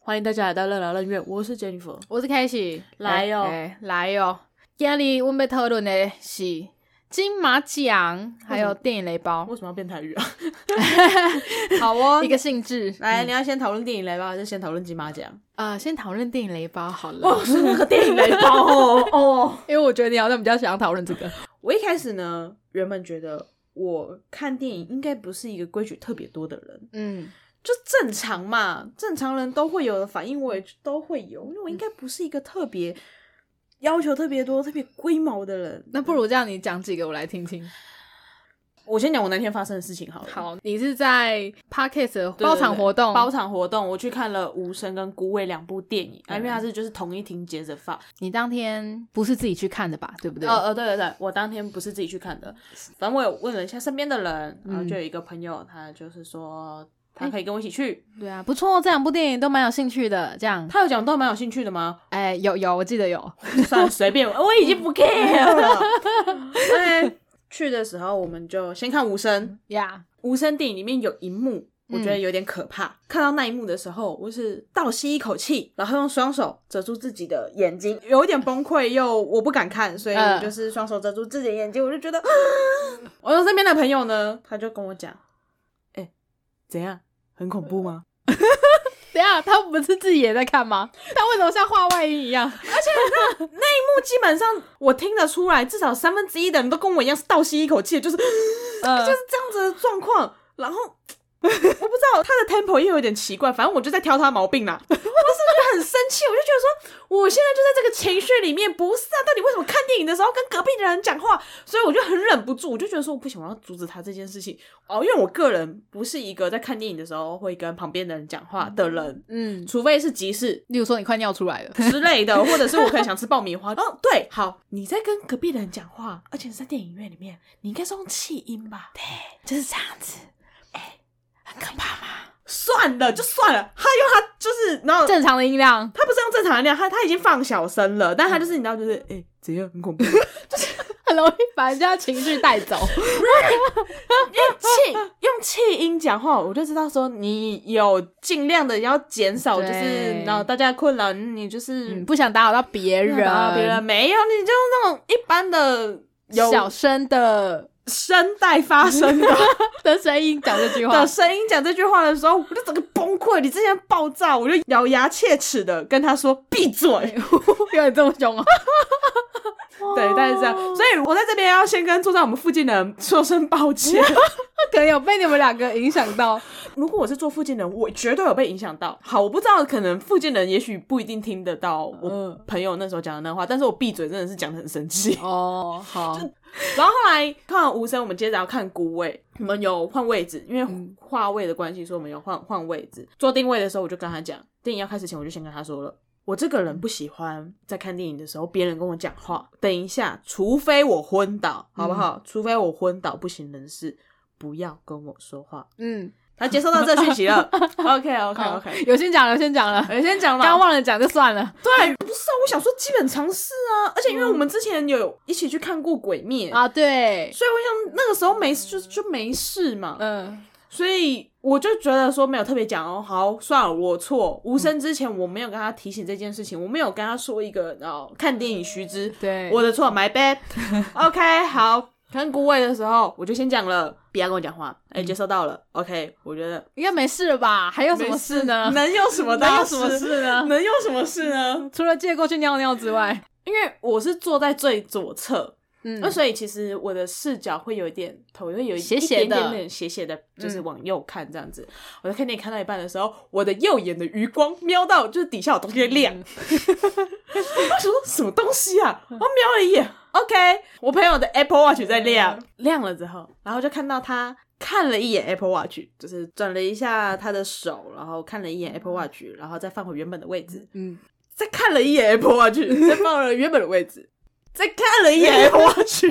欢迎大家来到乐聊乐园，我是 Jennifer。我是开喜，来哟哎来哟！今天我们要讨论的是金马奖，还有电影雷包。为什么要变台语啊？好哦，一个性质。来，你要先讨论电影雷包，还是先讨论金马奖？呃，先讨论电影雷包好了。哦，是那个电影雷包哦哦。因为我觉得你好像比较想要讨论这个。我一开始呢，原本觉得我看电影应该不是一个规矩特别多的人，嗯，就正常嘛，正常人都会有的反应，我也都会有，因为我应该不是一个特别要求特别多、特别龟毛的人。那不如这样，你讲几个我来听听。我先讲我那天发生的事情好了。好，你是在的包场活动，包场活动，我去看了《无声》跟《孤味》两部电影，啊，因为它是就是同一厅接着放。你当天不是自己去看的吧？对不对？呃呃，对对对，我当天不是自己去看的，反正我有问了一下身边的人，然后嗯就有一个朋友，他就是说他可以跟我一起去。对啊，不错，这两部电影都蛮有兴趣的。这样，他有讲都蛮有兴趣的吗？哎，有有，我记得有。算了，随便，我已经不 care 了。对，去的时候我们就先看《无声》，呀，《无声》电影里面有一幕。我觉得有点可怕。看到那一幕的时候，我是倒吸一口气，然后用双手遮住自己的眼睛，有一点崩溃，又我不敢看，所以我就是双手遮住自己的眼睛。我就觉得，我身边的朋友呢，他就跟我讲：“哎、怎样？很恐怖吗？” 等下，他不是自己也在看吗？他为什么像画外音一样？而且那那一幕基本上我听得出来，至少三分之一的人都跟我一样是倒吸一口气，就是嗯 就是这样子的状况。然后我不知道他的 tempo 又有点奇怪，反正我就在挑他毛病啦。我当时就很生气，我就觉得说，我现在就在这个情绪里面，不是啊？到底为什么看电影的时候跟隔壁的人讲话？所以我就很忍不住，我就觉得说，我不行，我要阻止他这件事情哦，因为我个人不是一个在看电影的时候会跟旁边的人讲话的人，嗯，除非是急事，例如说你快尿出来了，之类的，或者是我可能想吃爆米花。哦，对，好，你在跟隔壁的人讲话，而且是在电影院里面，你应该是用气音吧？对，就是这样子。哎、很可怕吗？算了，就算了。他用他就是，然后正常的音量，他不是用正常的量，他他已经放小声了，但他就是你知道，就是哎、怎样很恐怖，就是很容易把人家情绪带走。用气用气音讲话，我就知道说你有尽量的要减少，就是对然后大家的困扰，你就是嗯，不想打扰到别人，啊，别人没有，你就用那种一般的有小声的声带发声的 的声音讲这句话的，声音讲这句话的时候，我就整个崩溃，你之前爆炸，我就咬牙切齿的跟他说闭嘴。有点这么凶啊？对，大概是这样。所以我在这边要先跟坐在我们附近的人说声抱歉。可能有被你们两个影响到。如果我是坐附近的人，我绝对有被影响到。好，我不知道，可能附近的人也许不一定听得到我嗯朋友那时候讲的那话，但是我闭嘴真的是讲的很生气。哦，好，然后后来看完无声，我们接着要看孤位，我们有换位置，因为话位的关系，所以我们有换换位置。做定位的时候，我就跟他讲，电影要开始前，我就先跟他说了。我这个人不喜欢在看电影的时候别人跟我讲话。等一下，除非我昏倒，好不好？除非我昏倒不省人事，不要跟我说话。嗯，他接收到这讯息了。OK OK OK，有先讲了，先讲了，有先讲了。刚忘了讲就算了对，不是啊，我想说基本常识啊，而且因为我们之前有一起去看过《鬼灭》啊。对，所以我想那个时候没事就就没事嘛，嗯，所以我就觉得说没有特别讲哦，好算了，我错。无声之前我没有跟他提醒这件事情，我没有跟他说一个哦看电影须知，对，我的错，my bad。OK，好，看顾位的时候我就先讲了，不要跟我讲话，哎、接收到了。OK，我觉得应该没事了吧？还有什么事呢？能有什么大 能有什么事呢？能有什么事呢？除了借过去尿尿之外，因为我是坐在最左侧，嗯那所以其实我的视角会有一点头会有一点点点斜斜的，就是嗯往右看这样子。我在看电影看到一半的时候，我的右眼的余光瞄到就是底下有东西在亮，嗯 我说什么东西啊？我瞄了一眼，OK，我朋友的 Apple Watch 在亮，亮了之后，然后就看到他。看了一眼 Apple Watch，就是转了一下他的手，然后看了一眼 Apple Watch，然后再放回原本的位置。嗯，再看了一眼 Apple Watch，再放回原本的位置，再看了一眼 Apple Watch，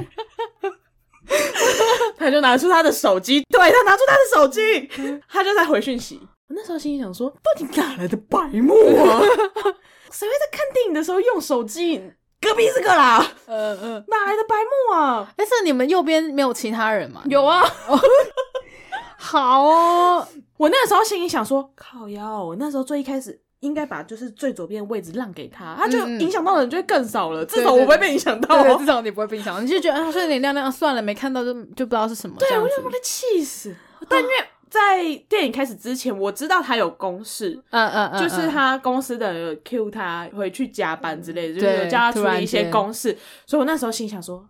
他就拿出他的手机，对他拿出他的手机，他就在回讯息。我那时候心里想说，到底哪来的白目啊？谁会在看电影的时候用手机？隔壁这个啦，嗯嗯。哪来的白目啊？但是你们右边没有其他人吗？有啊，好哦，我那个时候心里想说，靠腰，我那时候最一开始应该把就是最左边的位置让给他，他就影响到的人就会更少了，至少我不会被影响到。至少你不会被影响，你就觉得啊，所以有点亮亮，算了，没看到就就不知道是什么。对，样子我就把他气死。但因为在电影开始之前，我知道他有公事，嗯嗯嗯，就是嗯他公司的人有 cue 他回去加班之类的，就是有叫他处理一些公事，所以我那时候心想说，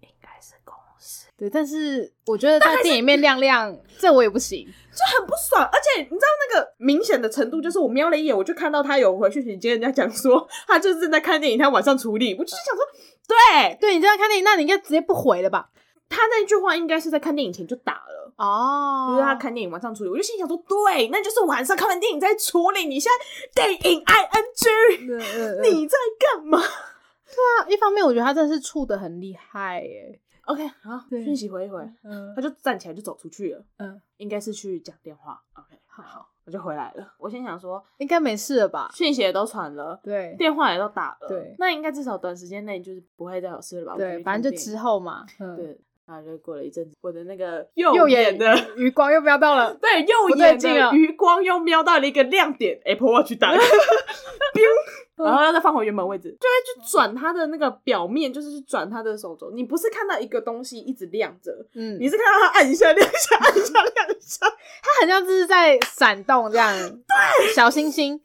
应该是公事，对，但是我觉得在电影里面亮亮，这我也不行。就很不爽。而且你知道那个明显的程度，就是我瞄了一眼，我就看到他有回去你接人家讲说，他就是正在看电影，他晚上处理，我就是想说，对对你正在看电影，那你应该直接不回了吧？他那句话应该是在看电影前就打了。哦就是他看电影晚上处理，我就心想说，对，那就是晚上看完电影再处理。你现在电影 ing，嗯嗯嗯你在干嘛对啊一方面，我觉得他真的是处的很厉害耶。？OK，好，对讯息回一回，嗯他就站起来就走出去了，嗯，应该是去讲电话。OK，好，我就回来了。我心想说，应该没事了吧？讯息也都传了，对电话也都打了，对那应该至少短时间内就是不会再有事了吧？对，反正就之后嘛。嗯，对，然后就过了一阵子，我的那个右右眼眼的。余光又瞄到了。对，右眼的余光又瞄到了一个亮点，Apple Watch 打开，然后要再放回原本位置，就会去转它的那个表面，就是去转它的手肘。你不是看到一个东西一直亮着，嗯，你是看到它按一下亮一下，按一下亮一下，它很像就是在闪动这样。对，小星星。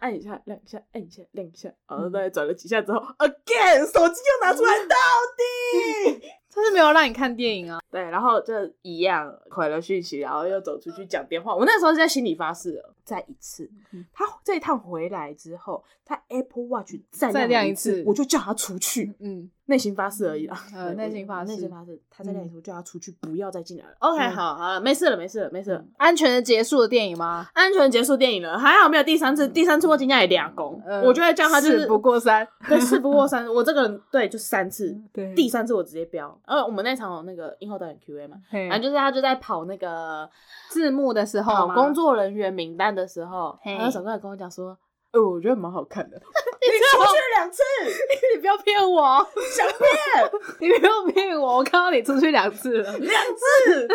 按一下亮一下，按一下亮一下，然后再转了几下之后，again 手机又拿出来，到底。他是没有让你看电影啊。对，然后就一样回了讯息，然后又走出去讲电话。我那时候是在心里发誓了，再一次。嗯他这一趟回来之后，他 Apple Watch 再再亮一一次我就叫他出去，嗯，内心发誓而已啦。呃内心发誓内心发誓，他再亮一次，嗯我叫他出去，不要再进来了。OK，嗯好，好了，没事了，没事了，没事了。安全的结束的电影吗？安全结束电影了，还好没有第三次，第三次我今天也两公，呃我就会叫他就是事不过三。对事不过三，我这个人对就是三次，对第三次我直接标。呃，我们那场有那个映后导演 Q A 嘛，嘿反正就是他就在跑那个字幕的时候工作人员名单的时候，嘿他就走过来跟我讲说，呃，我觉得蛮好看的。你出去了两次，你不要骗我，想骗你不要骗我，我看到你出去两次了。两次，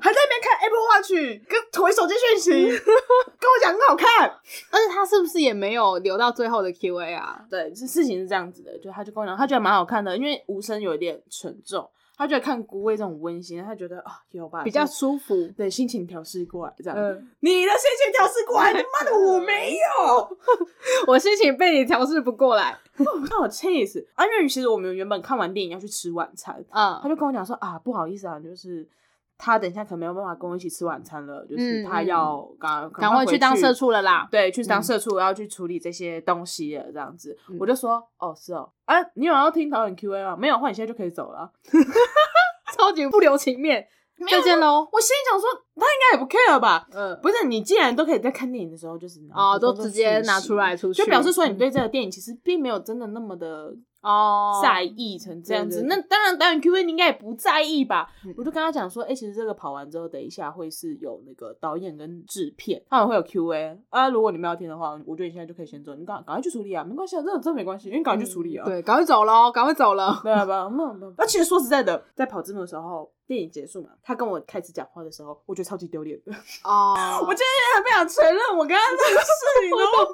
还在那边看 Apple Watch 跟回手机讯息，跟我讲很好看。而且他是不是也没有留到最后的 Q&A 啊？对，这事情是这样子的，就他就跟我讲，他觉得蛮好看的，因为无声有一点沉重，他觉得看古味这种温馨，他觉得啊有吧，比较舒服。对心情调试过来这样。嗯，你的心情调试过来，他妈的我没有。我心情被你调试不过来。那我气死！啊，因为其实我们原本看完电影要去吃晚餐，他嗯，就跟我讲说啊，不好意思啊，就是他等一下可能没有办法跟我一起吃晚餐了，就是嗯他要赶赶快去当社，畜了啦。对，去当嗯社畜，要去处理这些东西了，这样子，嗯我就说哦，是哦，啊，你有要听导演 Q A 吗？没有的话，你现在就可以走了。超级不留情面。再见喽。我心里想说，他应该也不 care 吧？嗯，不是，你既然都可以在看电影的时候，就是哦，都直接拿出来出去，就表示说你对这个电影其实并没有真的那么的哦在意成这样子。对对那当然，导演 Q A 你应该也不在意吧？嗯我就跟他讲说，哎、其实这个跑完之后，等一下会是有那个导演跟制片，他们会有 Q A 啊。如果你们要听的话，我觉得你现在就可以先走，你赶赶快去处理啊，没关系啊，这这没关系，因为赶快去处理啊。对，赶快走了，赶快走了。对啊，不，那那那其实说实在的，在跑字幕的时候，电影结束嘛，他跟我开始讲话的时候，我觉得超级丢脸的。哦，我今天也很不想承认我跟他认识，你知道吗？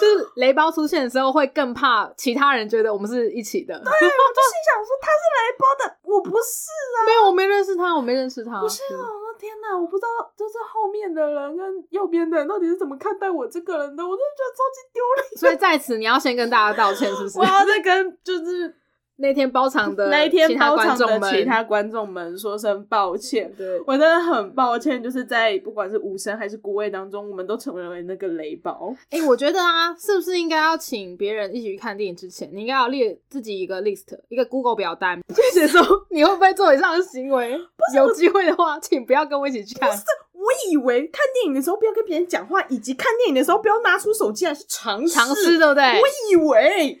就是雷包出现的时候，会更怕其他人觉得我们是一起的。对我就心想说他是雷包的，我不是啊。没有，我没认识他，我没认识他。不是啊！我说天哪，我不知道，就是后面的人跟右边的人到底是怎么看待我这个人的，我真的觉得超级丢脸。所以在此你要先跟大家道歉，是不是 我？要再跟就是那天包场的那一天包场的其他观众们说声抱歉。对，我真的很抱歉，就是在不管是无声还是孤味当中，我们都成为那个雷包。哎、我觉得啊，是不是应该要请别人一起去看电影之前，你应该要列自己一个 list，一个 Google 表单，就写说你会不会做以上的行为。有机会的话，请不要跟我一起去看。我以为看电影的时候不要跟别人讲话，以及看电影的时候不要拿出手机来是常识。尝试对不对？哎、我以为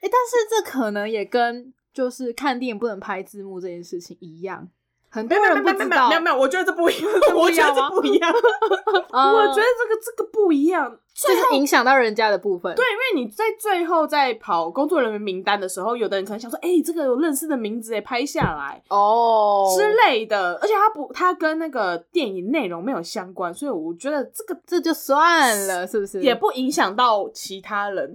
但是这可能也跟就是看电影不能拍字幕这件事情一样，没有没有没有没有没有，我觉得这不一样，我觉得这不一样。我觉得这个这个不一样。就是影响到人家的部分。对，因为你在最后在跑工作人员名单的时候，有的人可能想说，哎、这个有认识的名字也拍下来。哦之类的，而且他不，他跟那个电影内容没有相关，所以我觉得这个这就算了，是不是？也不影响到其他人。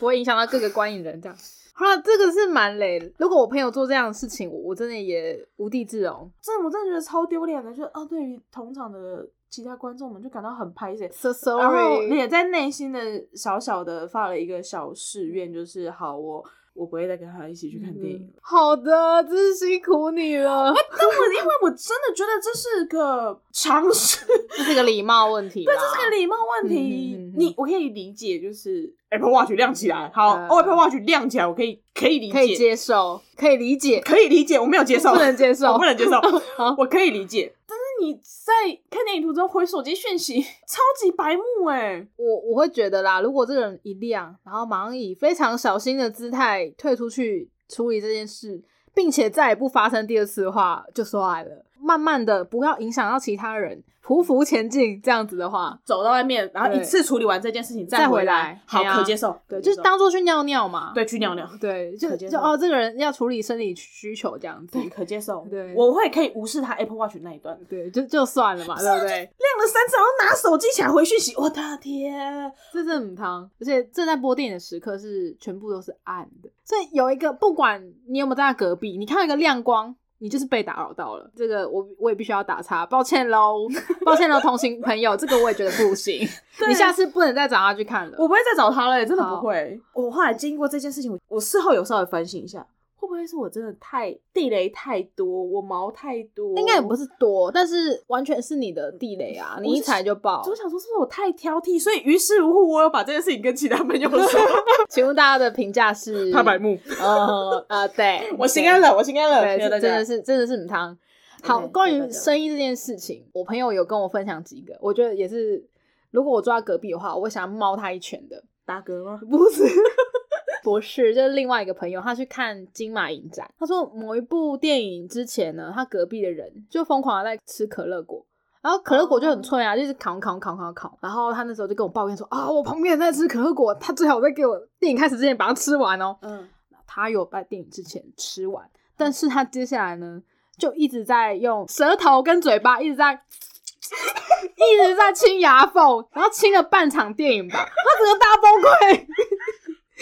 不会影响到各个观影人这样。好了，这个是蛮累的。如果我朋友做这样的事情，我我真的也无地自容。真的我真的觉得超丢脸的，就啊，对于同场的其他观众们就感到很拍谢。So 然后 sorry。也在内心的小小的发了一个小誓愿，就是好，我我不会再跟他一起去看电影。好的，真是辛苦你了。但我因为我真的觉得这是个常识，这是个礼貌问题。对，这是个礼貌问题。你我可以理解，就是 Apple Watch 亮起来，好、Apple Watch 亮起来，我可以可以理解，可以接受，可以理解，可以理解，我没有接受，不能接受我不能接受好，我可以理解。你在看电影途中回手机讯息，超级白目哎、我我会觉得啦，如果这个人一亮，然后马上以非常小心的姿态退出去处理这件事，并且再也不发生第二次的话，就算了。慢慢的，不要影响到其他人，匍匐前进。这样子的话，走到外面，然后一次处理完这件事情再回回来好可接受。对，就是当做去尿尿嘛。对去尿尿，对，就可接受就哦，这个人要处理生理需求这样子。可接受。对我会可以无视他 Apple Watch 那一段。对，就就算了嘛，对不对？亮了三次，然后拿手机起来回讯息，我的天！这是很汤，而且正在播电影的时刻是全部都是暗的，所以有一个不管你有没有在他隔壁，你看到一个亮光，你就是被打扰到了。这个我我也必须要打岔，抱歉喽，抱歉喽，同行朋友，这个我也觉得不行，你下次不能再找他去看了。我不会再找他了，真的不会。我后来经过这件事情，我我事后有稍微反省一下，会不会是我真的太地雷太多，我毛太多？应该也不是多，但是完全是你的地雷啊！你一踩就爆。我想说，是不是我太挑剔？所以于是乎，我有把这件事情跟其他朋友说。请问大家的评价是？他白目，呃呃，对，我心安了，我心安了。真的是真的是很汤。好，对关于生意这件事情，我朋友有跟我分享几个，我觉得也是，如果我坐在隔壁的话，我会想要猫他一拳的。打嗝吗？不是，不是，就是另外一个朋友，他去看金马影展，他说某一部电影之前呢，他隔壁的人就疯狂的在吃可乐果。然后可乐果就很脆啊，就是烤烤烤烤烤。然后他那时候就跟我抱怨说啊，我旁边人在吃可乐果，他最好在给我电影开始之前把它吃完哦。嗯，他有在电影之前吃完，但是他接下来呢，就一直在用舌头跟嘴巴一直在一直在清牙缝，然后清了半场电影吧，他整个大崩溃，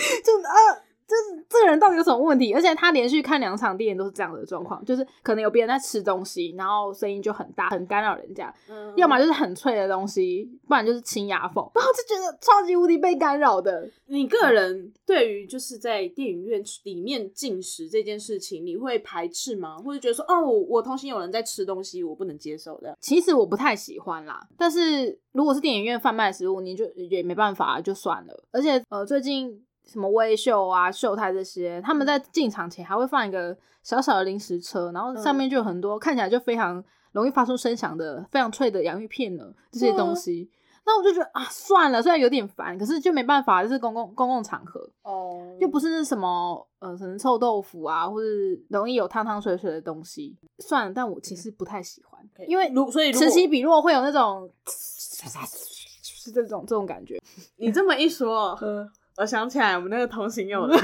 就啊。就是这个人到底有什么问题？而且他连续看两场电影都是这样的状况，就是可能有别人在吃东西，然后声音就很大，很干扰人家；嗯要么就是很脆的东西，不然就是清牙缝，然后就觉得超级无敌被干扰的。你个人对于就是在电影院里面进食这件事情，你会排斥吗？或者觉得说，哦，我我同行有人在吃东西，我不能接受的？其实我不太喜欢啦，但是如果是电影院贩卖的食物，你就也没办法，就算了。而且呃，最近什么微秀啊、秀泰这些，他们在进场前还会放一个小小的零食车，然后上面就有很多、看起来就非常容易发出声响的、非常脆的洋芋片呢，这些东西。那我就觉得啊，算了，虽然有点烦，可是就没办法，这是公共公共场合，哦又不是什么呃，可能臭豆腐啊，或是容易有汤汤水水的东西，算了。但我其实不太喜欢，因为如所以此起彼落会有那种是 这种这种感觉。你这么一说，嗯，我想起来我们那个同行友了。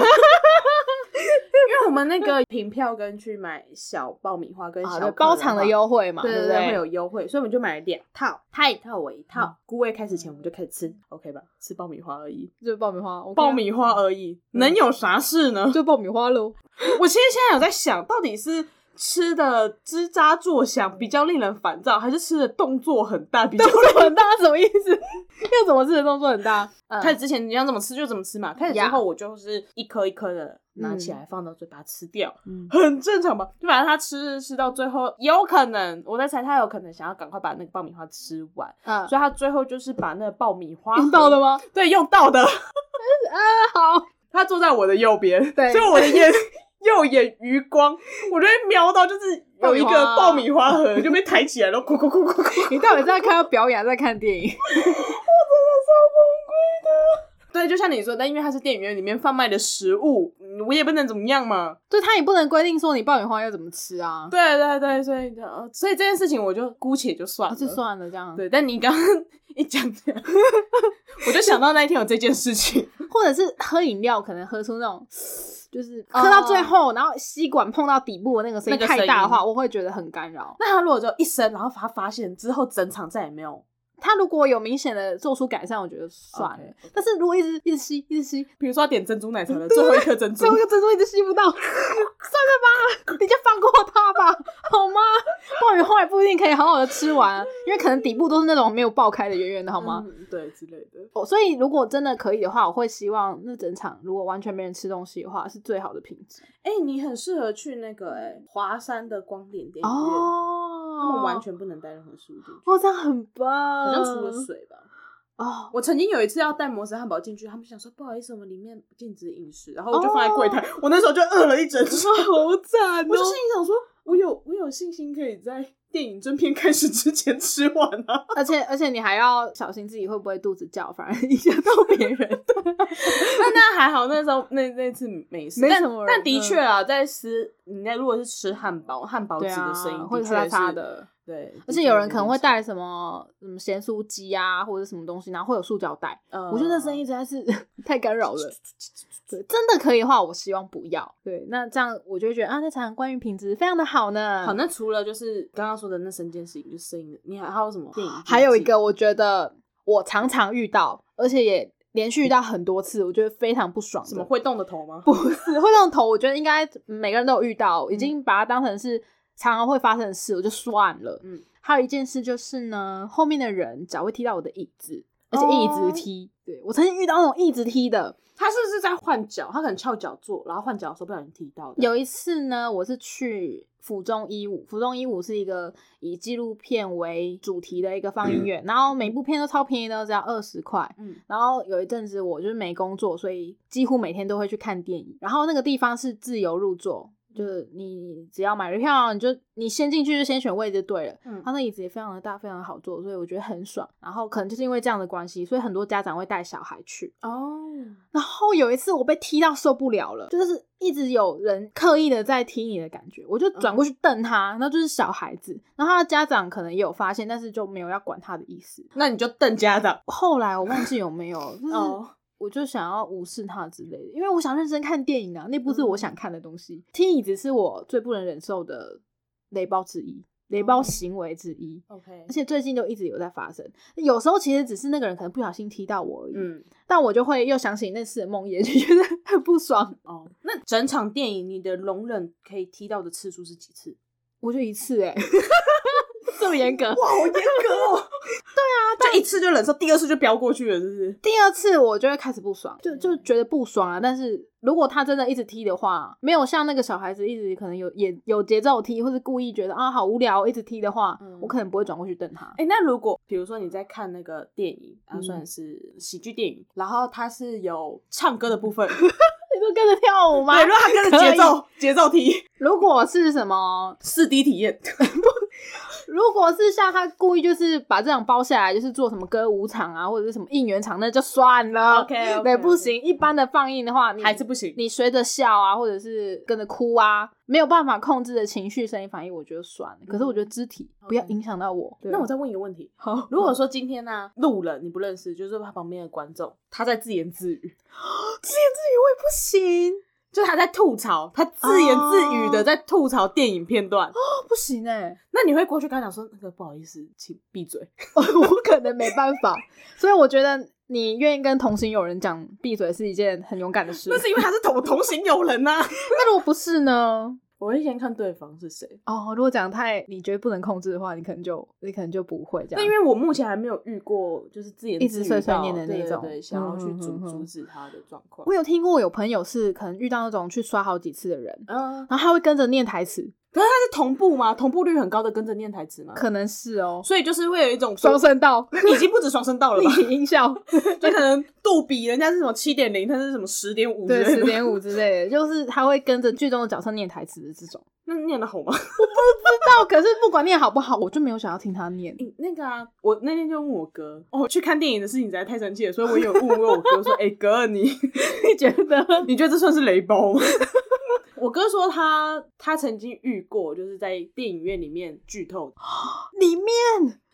因为我们那个凭票跟去买小爆米花跟小可包场的话优惠嘛，不对对对，会有优惠，所以我们就买了两套，他一套我一套。姑位开始前我们就开始吃，OK 吧？吃爆米花而已，就是爆米花，OK 啊爆米花而已，能有啥事呢？就爆米花喽。我其实现在有在想，到底是吃的吱喳作响比较令人烦躁，还是吃的动作很大比较动作很大什么意思？要怎么吃的动作很大？嗯开始之前你要怎么吃就怎么吃嘛，开始之后我就是一颗一颗的拿起来放到嘴巴吃掉，嗯很正常吧？就反正他吃吃到最后，有可能我在猜他有可能想要赶快把那个爆米花吃完，嗯，所以他最后就是把那个爆米花用到的，吗？对，用到的。好，他坐在我的右边，对所以我的眼 右眼余光，我就会瞄到就是有一个爆爆米花盒就被抬起来了，咕咕咕咕咕咕，你到底在看表演，还是在看电影？我真的超崩溃的对，就像你说，但因为它是电影院里面贩卖的食物，嗯我也不能怎么样嘛。对他也不能规定说你爆米花要怎么吃啊，对对对，所以呃所以这件事情我就姑且就算了，啊就算了这样。对，但你刚刚一讲这样，我就想到那一天有这件事情。或者是喝饮料，可能喝出那种，就是喝到最后，然后吸管碰到底部的那个声音太大的话，我会觉得很干扰。那他如果就一声，然后他发现之后，整场再也没有，他如果有明显的做出改善，我觉得算了。但是如果一直一直吸，一直吸，比如说他点珍珠奶茶的最后一颗珍珠最，后一个珍珠一直吸不到，算了吧，你就放过他吧，好吗？爆米花也不一定可以好好的吃完啊，因为可能底部都是那种没有爆开的圆圆的，好吗？嗯？对之类的。哦，所以如果真的可以的话，我会希望那整场如果完全没人吃东西的话，是最好的品质。哎、你很适合去那个哎、华山的光点电影院，哦，他们完全不能带任何食物进去，哦，这样很棒，好像除了水吧。哦，我曾经有一次要带摩斯汉堡进去，他们想说不好意思，我们里面禁止饮食，然后我就放在柜台，我那时候就饿了一整场，好惨我就心里想说，我有我有信心可以在电影正片开始之前吃完啊。而且而且你还要小心自己会不会肚子叫，反而影响到别人。那那还好，那时候那那次没事，但没什么人但的确啊，在吃你在如果是吃汉堡，汉堡纸的声音会咔的确是，嚓的。对，而且有人可能会带什么什么咸酥鸡啊，或者什么东西，然后会有塑胶袋。嗯，我觉得那声音实在是太干扰了。对，真的可以的话，我希望不要。对，那这样我就会觉得啊，那场关于品质非常的好呢。好，那除了就是刚刚说的那三件事情，就是声音的，你还还有什么？还有一，个，我觉得我常常遇到，而且也连续遇到很多次，我觉得非常不爽。什么会动的头吗？不是会动头，我觉得应该每个人都有遇到，已经把它当成是常常会发生的事，我就算了。嗯，还有一件事就是呢，后面的人脚会踢到我的椅子，而且一直踢。对我曾经遇到那种一直踢的。他是不是在换脚？他可能翘脚坐，然后换脚的时候不小心踢到的。有一次呢，我是去府中一五，府中一五是一个以纪录片为主题的一个放映院，然后每部片都超便宜的，只要二十块。嗯然后有一阵子我就是没工作，所以几乎每天都会去看电影。然后那个地方是自由入座，就是你只要买了票，你就你先进去就先选位就对了。嗯他那椅子也非常的大，非常的好坐，所以我觉得很爽。然后可能就是因为这样的关系，所以很多家长会带小孩去。哦，然后有一次我被踢到受不了了，就是一直有人刻意的在踢你的感觉，我就转过去瞪他，然后就是小孩子，然后他的家长可能也有发现，但是就没有要管他的意思。那你就瞪家长后来我忘记有没有，就是哦。我就想要无视他之类的，因为我想认真看电影啊，那不是我想看的东西。踢椅子是我最不能忍受的雷包之一，雷包行为之一。OK，而且最近都一直有在发生，有时候其实只是那个人可能不小心踢到我而已，嗯，但我就会又想起那次的梦魇，就觉得很不爽。哦，那整场电影你的容忍可以踢到的次数是几次？我就一次哎、这么严格。哇，好严格哦！对啊，就一次就忍受，第二次就飙过去了，是不是？第二次我就会开始不爽，就就觉得不爽啊。但是如果他真的一直踢的话，没有像那个小孩子一直可能有也有节奏踢，或是故意觉得啊好无聊一直踢的话，嗯我可能不会转过去瞪他。哎、那如果比如说你在看那个电影，算是喜剧电影，然后它是有唱歌的部分，你就跟着跳舞吗？如果他跟着节奏节奏踢，如果是什么，四 D 体验，如果是像他故意就是把这场包下来，就是做什么歌舞场啊，或者是什么应援场，那就算了。OK，OK，OK 对，不行。一般的放映的话，你还是不行。你随着笑啊，或者是跟着哭啊，没有办法控制的情绪、声音反应，我觉得算了。可是我觉得肢体不要影响到我。对那我再问一个问题：好，如果说今天呢、路人你不认识，就是他旁边的观众，他在自言自语，自言自语我也不行，就他在吐槽，他自言自语的在吐槽电影片段，哦，不行哎、那你会过去跟他讲说：“那个不好意思，请闭嘴。我可能没办法。所以我觉得你愿意跟同行友人讲闭嘴是一件很勇敢的”事那。是因为他是同同行友人呐、那如果不是呢？我会先看对方是谁。哦，如果讲太你觉得不能控制的话，你可能就你可能就不会这样。那因为我目前还没有遇过，就是自言自语一直碎碎到念的那种对对对想要去阻阻止他的状况我。有听过有朋友是可能遇到那种去刷好几次的人，嗯，然后他会跟着念台词，可是它是同步吗？同步率很高的跟着念台词吗？可能是哦，所以就是会有一种双声道、已经不止双声道了立吧？体音效，就可能杜比人家是什么七点零，他是什么十点五，对，十。点五之类的，就是他会跟着剧中的角色念台词的这种。那念的好吗？我不知道可是不管念好不好，我就没有想要听他念。欸那个啊，我那天就问我哥，哦，去看电影的事情实在太生气了，所以我有问问我哥说，哎、哥，你你觉得？你觉得这算是雷包吗？我哥说他他曾经遇过，就是在电影院里面剧透，里面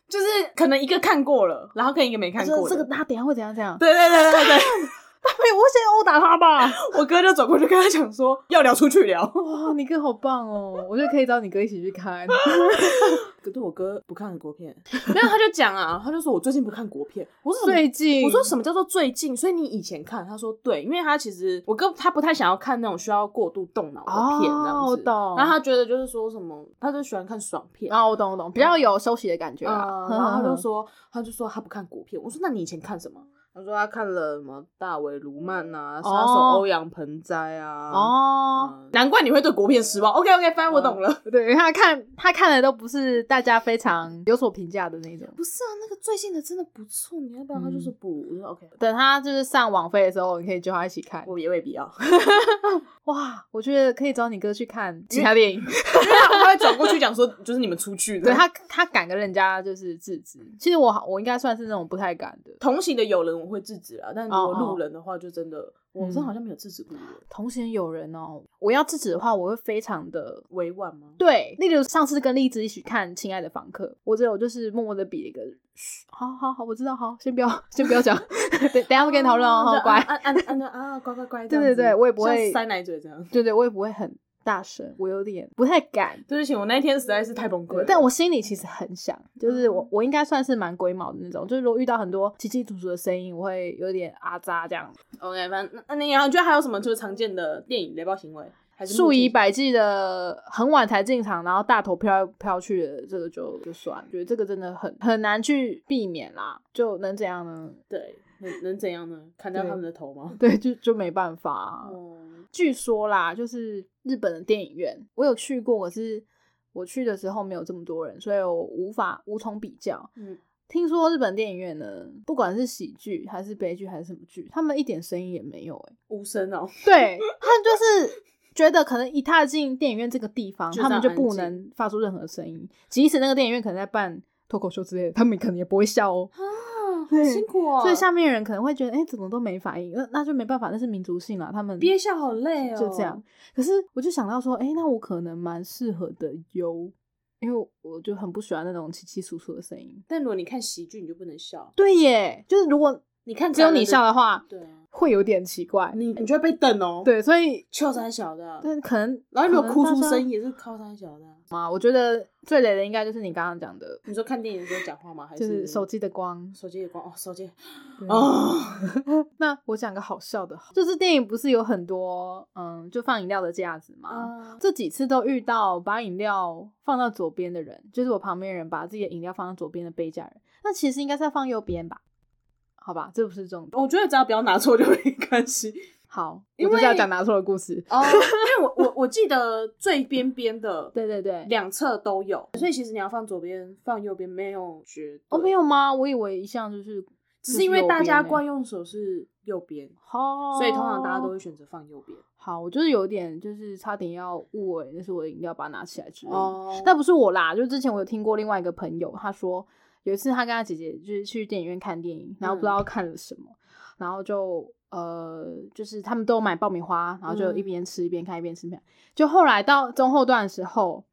就是可能一个看过了，然后跟一个没看过的。这个他等一下会怎样怎样？对对对对对，我先殴打他吧。我哥就走过去跟他讲说，要聊出去聊。哇，你哥好棒哦！我觉得可以找你哥一起去看。可是我哥不看国片，没有他就讲啊，他就说我最近不看国片。我说最近我说什么叫做最近？所以你以前看？他说对，因为他其实我哥他不太想要看那种需要过度动脑的片这样子。哦我懂然后他觉得就是说什么，他就喜欢看爽片。啊，我懂我懂，比较有休息的感觉啊。嗯，然后他就说，他就说他不看国片。我说那你以前看什么？他说他看了什么大卫卢曼啊，杀手哦欧阳盆栽啊。哦，嗯难怪你会对国片失望。OK OK，反正我懂了。对，他看他看的都不是大家非常有所评价的那种。不是啊，那个最近的真的不错，你要不要？他就说嗯不，我说 OK，等他就是上网飞的时候，你可以叫他一起看。我也未必要，哇，我觉得可以找你哥去看其他电影。因为他他会转过去讲说，就是你们出去的。对他，他敢跟人家就是制止。其实我我应该算是那种不太敢的。同行的友人我会制止啦，但如果路人的话，就真的我真的好像没有制止过人，同行有人哦，我要制止的话，我会非常的委婉吗？对。例如上次跟荔枝一起看《亲爱的房客》，我只有就是默默的比了一个，嘘好好好，我知道，好，先不要先不要讲，等等下会跟你讨论哦，好就乖。按按按按啊，乖乖乖。对对对我也不会塞奶嘴这样。对对，我也不会很大声，我有点不太敢。对不起，我那天实在是太崩溃了。但我心里其实很想，就是我我应该算是蛮龟毛的那种，就是如果遇到很多奇奇楚楚的声音，我会有点啊扎这样。OK，反正那那你你觉得还有什么就是常见的电影雷暴行为？还是数以百计的很晚才进场，然后大头飘来飘去的，这个就就算，觉得这个真的很很难去避免啦，就能怎样呢？对，能能怎样呢？砍掉他们的头吗？对，就就没办法、啊。哦，据说啦，就是日本的电影院，我有去过，可是我去的时候没有这么多人，所以我无法无从比较。嗯，听说日本电影院呢，不管是喜剧还是悲剧还是什么剧，他们一点声音也没有、欸，无声哦。对 他们就是觉得可能一踏进电影院这个地方，他们就不能发出任何声音，即使那个电影院可能在办脱口秀之类的，他们可能也不会笑哦。啊，好辛苦哦。所以下面人可能会觉得，哎、怎么都没反应？那那就没办法，那是民族性啦，他们憋笑好累哦。就这样。可是我就想到说，哎、那我可能蛮适合的哟，因为我就很不喜欢那种稀稀疏疏的声音。但如果你看喜剧，你就不能笑。对耶，就是如果你看只有你笑的，话，对啊，会有点奇怪。你你就会被瞪哦。，对，所以秋山小的啊，但可能然后如果哭出声也是靠山小的啊。嘛，我觉得最雷的应该就是你刚刚讲的，你说看电影的时候讲话吗？还是手机的光。手机的光哦，手机对哦，那我讲个好笑的，就是电影不是有很多嗯，就放饮料的架子吗？啊，这几次都遇到把饮料放到左边的人，就是我旁边人把自己的饮料放到左边的杯架人，那其实应该是要放右边吧？好吧，这不是重点。我觉得只要不要拿错就没关系 好，因我就是要讲拿错的故事。哦，因为我我我记得最边边的 对对对，两侧都有，所以其实你要放左边放右边没有绝对哦没有吗？我以为一向就是，只是因为大家惯用，手是右边，好，所以通常大家都会选择放右边。好，我就是有点就是差点要误为那是我的饮料，把它拿起来之。哦但不是我啦，就之前我有听过另外一个朋友，他说有一次他跟他姐姐就是去电影院看电影，然后不知道看了什么，然后就呃就是他们都买爆米花，然后就嗯一边吃一边看一边吃，就后来到中后段的时候。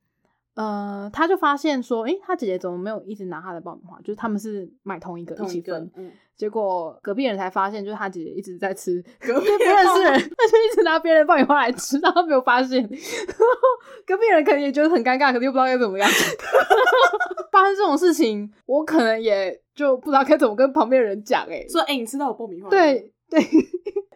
呃，他就发现说，诶、他姐姐怎么没有一直拿他的爆米花？就是他们是买同一个一起分，嗯，结果隔壁人才发现，就是他姐姐一直在吃，隔壁不认识人，他就一直拿别人的爆米花来吃，然后没有发现。隔壁人可能也觉得很尴尬，可是又不知道该怎么样。发生这种事情，我可能也就不知道该怎么跟旁边的人讲、欸。说哎、你吃到我爆米花？对，对，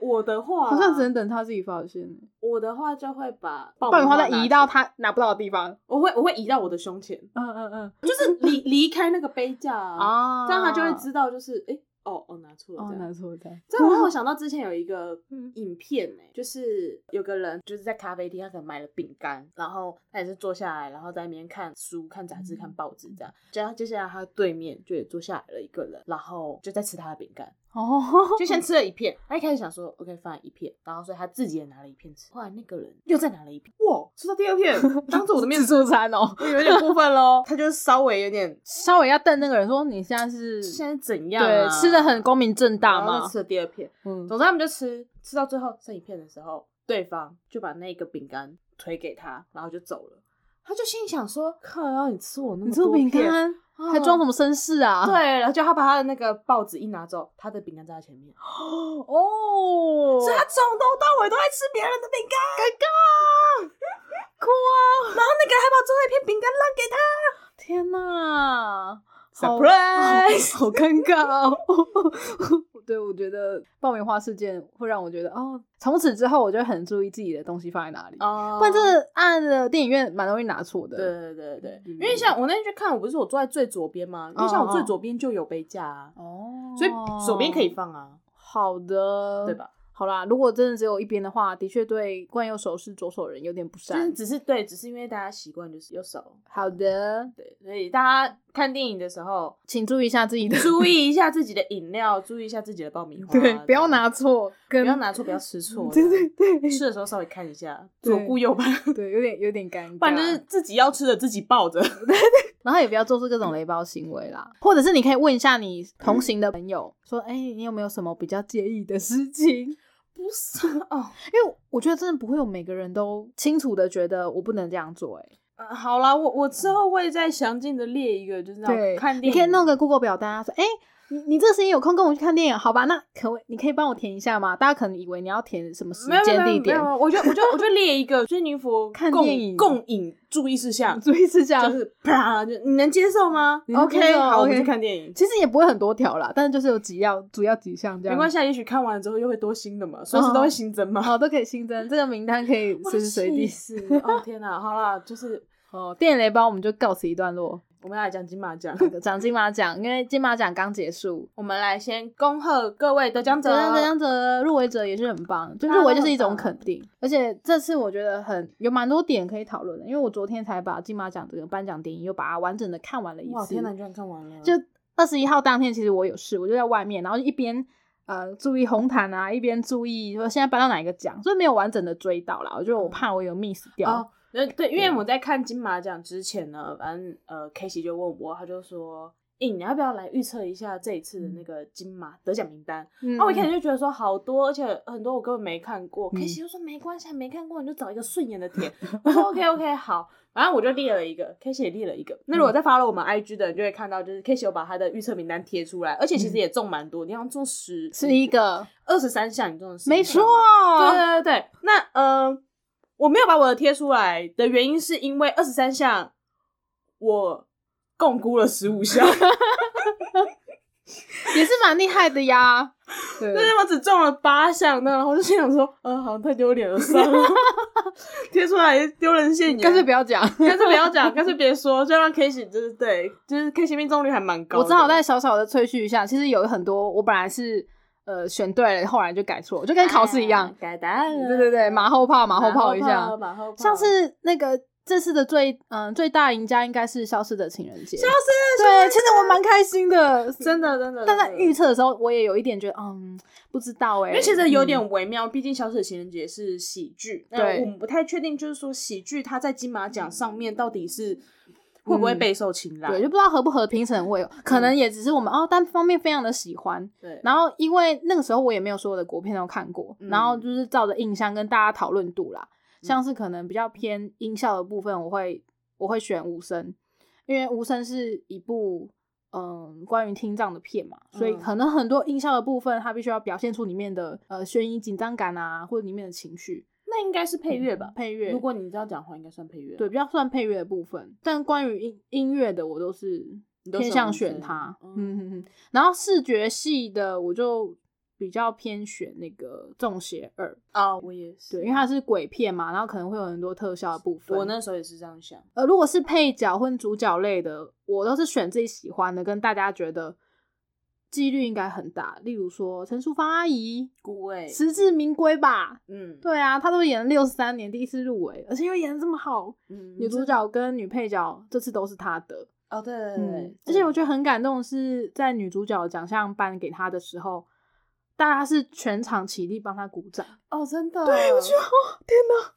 我的话好像只能等他自己发现。我的话就会把爆米花再移到他拿不到的地方。我会我会移到我的胸前，嗯嗯嗯。就是离离开那个杯架啊，啊这样他就会知道就是哎、哦哦拿错了哦，拿错了。这让我想到 之前有一个嗯影片呢、就是有个人就是在咖啡厅，他可能买了饼干，然后他也是坐下来，然后在那边看书、看杂志、看报纸这样。然后接下来他对面就也坐下来了一个人，然后就在吃他的饼干，哦，就先吃了一片。他一开始想说 OK 放一片，然后所以他自己也拿了一片吃。后来那个人又再拿了一片，哇，吃到第二片，当着我的面自助餐哦，有点过分喽。他就稍微有点稍微要瞪那个人说你现在是现在怎样、对啊？吃的很光明正大嘛吃，了第二片。嗯，总之他们就吃，吃到最后剩一片的时候，对方就把那个饼干推给他，然后就走了。他就心想说：“靠，然后你吃我那么多饼，干啊还装什么绅士啊？对，然后就他把他的那个报纸一拿走，他的饼干在他前面，哦，所以他从头到尾都在吃别人的饼干，尴尬，哭啊！然后那个人还把最后一片饼干让给他天哪好，surprise！好尴尬哦。对，我觉得爆米花事件会让我觉得，哦，从此之后我就很注意自己的东西放在哪里，哦不然这个按的电影院蛮容易拿错的。对对对对，嗯因为像我那天去看，我不是我坐在最左边吗？因为像我最左边就有杯架啊，哦，所以左边可以放啊，好的，对？吧？好啦，如果真的只有一边的话，的确对惯右手是左手人有点不就是善。只是对，只是因为大家习惯就是右手，好的，对，所以大家看电影的时候请注意一下自己的，注意一下自己的饮料，注意一下自己的爆米花，对，不要，拿错，不要拿错，不要吃错，对对对吃的时候稍微看一下，左顾右盼，对，有点有点尴尬，不然就是自己要吃的自己抱着。然后也不要做出各种雷包行为啦，或者是你可以问一下你同行的朋友，说，哎、你有没有什么比较介意的事情？不是哦，因为我觉得真的不会有每个人都清楚的觉得我不能这样做、哎，嗯好啦，我我之后会再详尽的列一个，就是那对，种看电影，你可以弄个 Google 表单啊，说，哎、你你这个时间有空跟我去看电影，好吧？那可不你可以帮我填一下吗？大家可能以为你要填什么时间、地点我就我就我就列一个珍妮佛看电影共饮注意事项，注意事项就是 啪，就你能接受吗？OK，好，我们去看电影。其实也不会很多条啦，但是就是有几要主要几项这样。没关系，啊，也许看完之后又会多新的嘛，随时都会新增嘛。好，都可以新增这个名单，可以随时随地。气死哦天哪！好啦，就是 哦，电影雷包我们就告辞一段落。我们要来讲金马奖，讲金马奖，因为金马奖刚结束，我们来先恭贺各位得奖者得。奖者入围者也是很棒，就入围就是一种肯定。而且这次我觉得很有蛮多点可以讨论的，因为我昨天才把金马奖这个颁奖典礼又把它完整的看完了一次。哇天哪，你居然看完了！就二十一号当天，其实我有事，我就在外面，然后一边呃注意红毯啊，一边注意说现在颁到哪一个奖，所以没有完整的追到啦。我觉得我怕我有 miss 掉。哦，呃对，因为我在看金马奖之前呢，反正呃 k a s e y 就问我，他就说。欸，你要不要来预测一下这一次的那个金马得奖名单？嗯那、我一开始就觉得说好多，而且很多我根本没看过。嗯 k a s e y 就说没关系，没看过你就找一个顺眼的点。我说 OK OK 好，反正我就列了一个 k a s e y 也列了一个。那如果再发了我们 IG 的人就会看到，就是 k a s e y 有把他的预测名单贴出来，而且其实也中蛮多，你要中十十一个二十三项，你中了11没项错嘛对对对对，那呃，我没有把我的贴出来的原因是因为二十三项我共估了十五项，也是蛮厉害的呀。对但是我只中了八项，那然后我就心想说，呃，好像太丢脸了，算了，贴出来丢人现眼，干脆不要讲。干脆不要讲，干脆别说，就让 K 喜就是对，就是 K 喜命中率还蛮高。我正好再小小的吹嘘一下，其实有很多我本来是呃选对了，后来就改错，就跟考试一样。哎改答案了，对对对，马后炮，马后炮一下。马后炮，像是那个这次的最嗯、最大赢家应该是《消失的情人节》。消失对，其实我蛮开心的，真的真的，但在预测的时候，我也有一点觉得，嗯，不知道哎、因为其实有嗯点微妙，毕竟《消失的情人节》是喜剧，那对我们不太确定，就是说喜剧它在金马奖上面到底是会不会备受青睐？对，就不知道合不合评审会有，可能也只是我们、哦单方面非常的喜欢，对，然后因为那个时候我也没有所有的国片都看过，嗯。然后就是照着印象跟大家讨论度啦，像是可能比较偏音效的部分，我会我会选无声，因为无声是一部嗯关于听障的片嘛，所以嗯。可能很多音效的部分它必须要表现出里面的呃悬疑紧张感啊，或者里面的情绪那应该是配乐吧？配乐。如果你这样讲话，应该算配乐。对，比较算配乐的部分，但关于音音乐的，我都是偏向选它。嗯嗯嗯嗯。然后视觉系的，我就比较偏选那个《中邪二》，啊，我也是。对，因为它是鬼片嘛，然后可能会有很多特效的部分。我那时候也是这样想。呃，如果是配角或主角类的，我都是选自己喜欢的，跟大家觉得几率应该很大。例如说陈淑芳阿姨，古伟，实至名归吧。嗯，对啊，她都演了六十三年，第一次入围，而且又演的这么好。嗯，女主角跟女配角这次都是她的。哦，对对嗯对，，而且我觉得很感动的是，在女主角奖项颁给她的时候，大家是全场起立帮她鼓掌。哦，真的，对，我觉得哦，天哪！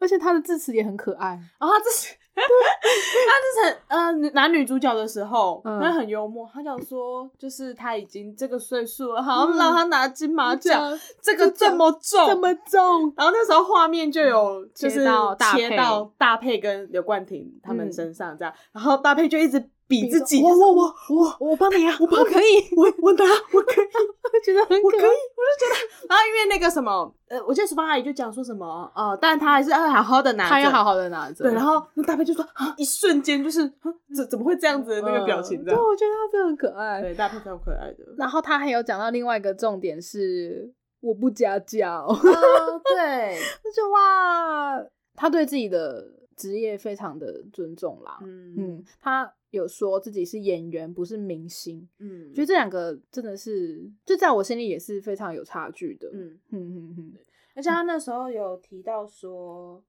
而且她的致辞也很可爱。哦，他这是，他之前呃男女主角的时候，嗯。他很幽默，他讲说，就是他已经这个岁数了，好让他拿金马奖，这个这这么重，这么重，然后那时候画面就有就是切到大切佩到大佩跟刘冠廷他们嗯。身上这样，然后大佩就一直比自己，我我我我我帮你啊，我帮可以，我我拿我可以。我觉得很我可以，我就。觉得，然后因为那个什么，呃，我记得淑芳阿姨就讲说什么，呃，但她还是要好好的拿着，她要好好的拿着。对，然后那大佩就说啊，一瞬间就是啊怎怎么会这样子的那个表情嗯对，我觉得她真的很可爱。对，大佩超可爱的，然后她还有讲到另外一个重点是，我不家教，啊，对，我就哇，她对自己的职业非常的尊重啦。嗯嗯，她有说自己是演员，不是明星。嗯，觉得这两个真的是，就在我心里也是非常有差距的。嗯，嗯嗯嗯，而且他那时候有提到说，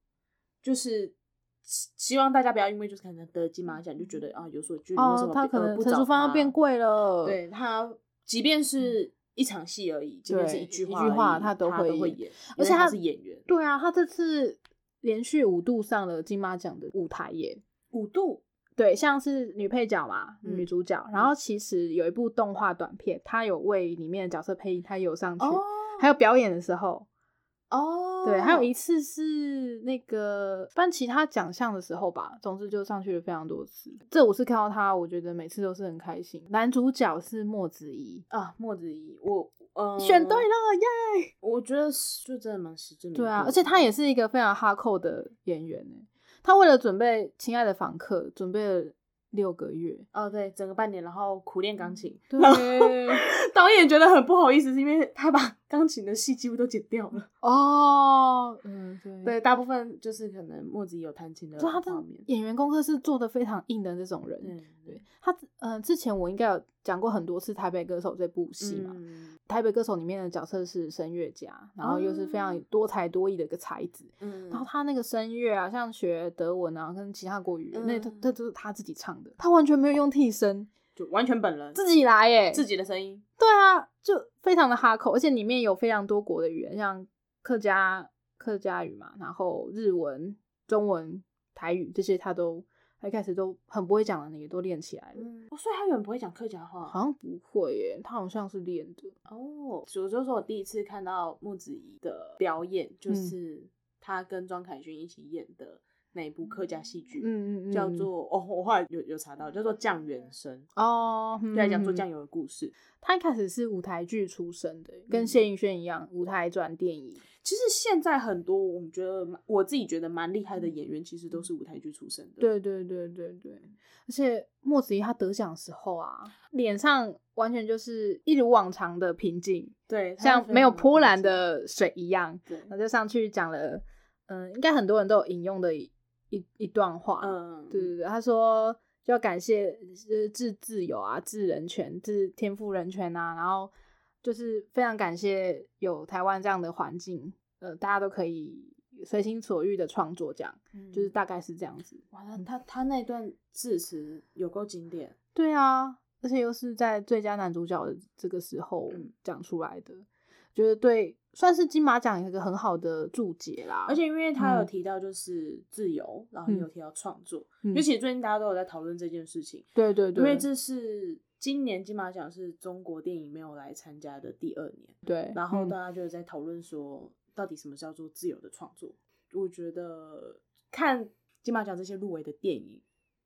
就是希希望大家不要因为就是可能得金马奖就觉得啊有所距离，为什么，哦她可能陈淑芳要变贵了。对他，即便是一场戏而已，即便是一句话一句话他都都会演，而且他是演员。对啊，他这次连续五度上了金马奖的舞台耶。五度，对，像是女配角嘛，嗯女主角，然后其实有一部动画短片，她有为里面的角色配音，她有上去，还有表演的时候，哦，对，还有一次是那个颁其他奖项的时候吧，总之就上去了非常多次。这我是看到她，我觉得每次都是很开心。男主角是莫子怡，啊，莫子怡，我呃选对了耶！我觉得是就真的蛮实至的。对啊，而且他也是一个非常哈扣的演员呢。他为了准备《亲爱的访客》，准备了六个月。哦，对，整个半年，然后苦练钢琴。对，导演觉得很不好意思，是因为他把钢琴的戏几乎都剪掉了。哦，嗯，对，对，大部分就是可能墨子仪有弹琴的就他面。演员功课是做的非常硬的这种人。嗯，对他，嗯、呃，之前我应该有讲过很多次《台北歌手》这部戏嘛，嗯台北歌手》里面的角色是声乐家，然后又是非常哦多才多艺的一个才子。嗯然后他那个声乐啊，像学德文啊，跟其他国语言，那他嗯他都是他自己唱的，他完全没有用替身，就完全本人自己来耶，自己的声音。对啊，就非常的哈口，而且里面有非常多国的语言，像客家客家语嘛，然后日文、中文、台语这些，他都他一开始都很不会讲的，那个都练起来了。嗯，哦所以他原本不会讲客家话。好像不会耶，他好像是练的。哦，所以就是我第一次看到木子怡的表演，嗯就是他跟庄凯勋一起演的那一部客家戏剧，嗯嗯嗯，叫做哦，我后来有有查到，叫做《酱园生》，哦，就在讲做嗯酱油的故事。他一开始是舞台剧出身的，跟谢盈萱一样，舞台转电影。其实现在很多我们觉得，我自己觉得蛮厉害的演员，其实都是舞台剧出身的。，对对对对对，而且莫子仪她得奖的时候啊，脸上完全就是一如往常的平静，对，像没有波澜。的水一样。对，然后就上去讲了，嗯，应该很多人都有引用的一一一段话。嗯，对对对，他说就要感谢呃致自由啊、致人权、致天赋人权啊，然后就是非常感谢有台湾这样的环境，呃，大家都可以随心所欲的创作，这样、嗯就是大概是这样子。哇，那他他那段致辞有够经典。对啊，而且又是在最佳男主角的这个时候嗯讲出来的，觉得对，算是金马奖有一个很好的注解啦。而且因为他有嗯提到就是自由，然后也有嗯提到创作，嗯因为其实最近大家都有在讨论这件事情，对对对，因为这是今年金马奖是中国电影没有来参加的第二年，对，然后嗯大家就在讨论说，到底什么叫做自由的创作？我觉得看金马奖这些入围的电影，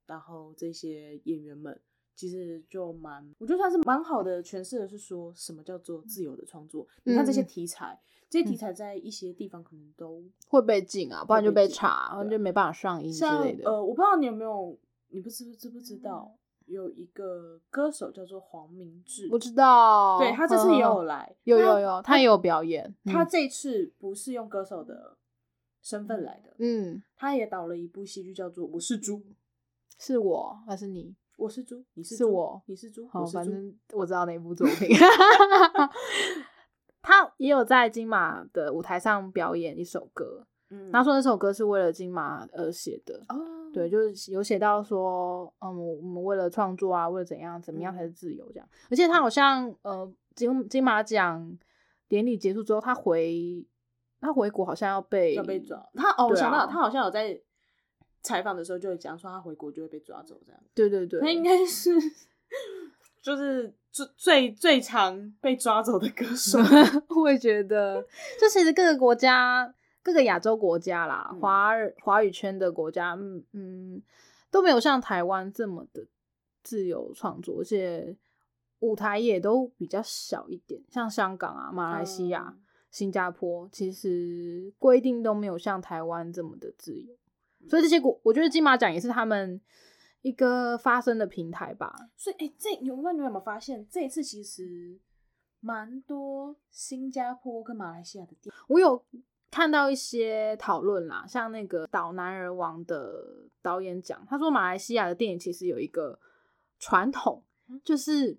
然后这些演员们。其实就蛮，我觉得算是蛮好的诠释的是说什么叫做自由的创作。你看这些嗯题材，这些题材在一些地方可能都会被禁啊，不然就被查，然后就没办法上映之像类的。呃，我不知道你有没有，你不知知不知道，有一个歌手叫做黄明志，不知道，对他这次也有嗯来，有有有，他也有表演，嗯他这次不是用歌手的身份来的，嗯，他也导了一部戏剧叫做《我是猪》，是我还是你？我是猪，你是是猪我你是猪，好。反正我知道那部作 品。他也有在金马的舞台上表演一首歌，嗯他说那首歌是为了金马而写的。哦，对，就是有写到说，嗯，我我们为了创作啊，为了怎样怎么样才是嗯自由这样。而且他好像呃金金马奖典礼结束之后，他回他回国好像要被要被抓。他哦，我想到他好像有在采访的时候就会讲说，他回国就会被抓走这样。对对对，他应该是 就是最最最常被抓走的歌手。我也觉得，就其实各个国家、各个亚洲国家啦，嗯华语华语圈的国家，嗯嗯，都没有像台湾这么的自由创作，而且舞台也都比较小一点，像香港啊、马来西亚、嗯新加坡，其实规定都没有像台湾这么的自由，所以这些国，我觉得金马奖也是他们一个发声的平台吧。所以，哎、这你们你们有没有发现，这一次其实蛮多新加坡跟马来西亚的电影，我有看到一些讨论啦，像那个《岛男人王》的导演讲，他说马来西亚的电影其实有一个传统，就是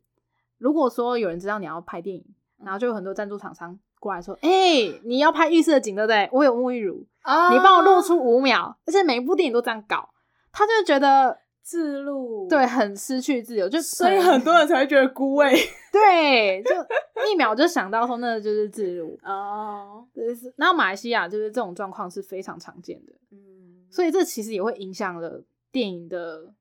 如果说有人知道你要拍电影，然后就有很多赞助厂商过来说：“哎、你要拍浴室的景对不对？我有沐浴乳，啊你帮我露出五秒。”而且每一部电影都这样搞，他就觉得自录，对，很失去自由，就所以很多人才会觉得孤味 对，就一秒就想到说那就是自入。哦，就是然后马来西亚就是这种状况是非常常见的。嗯，所以这其实也会影响了电影的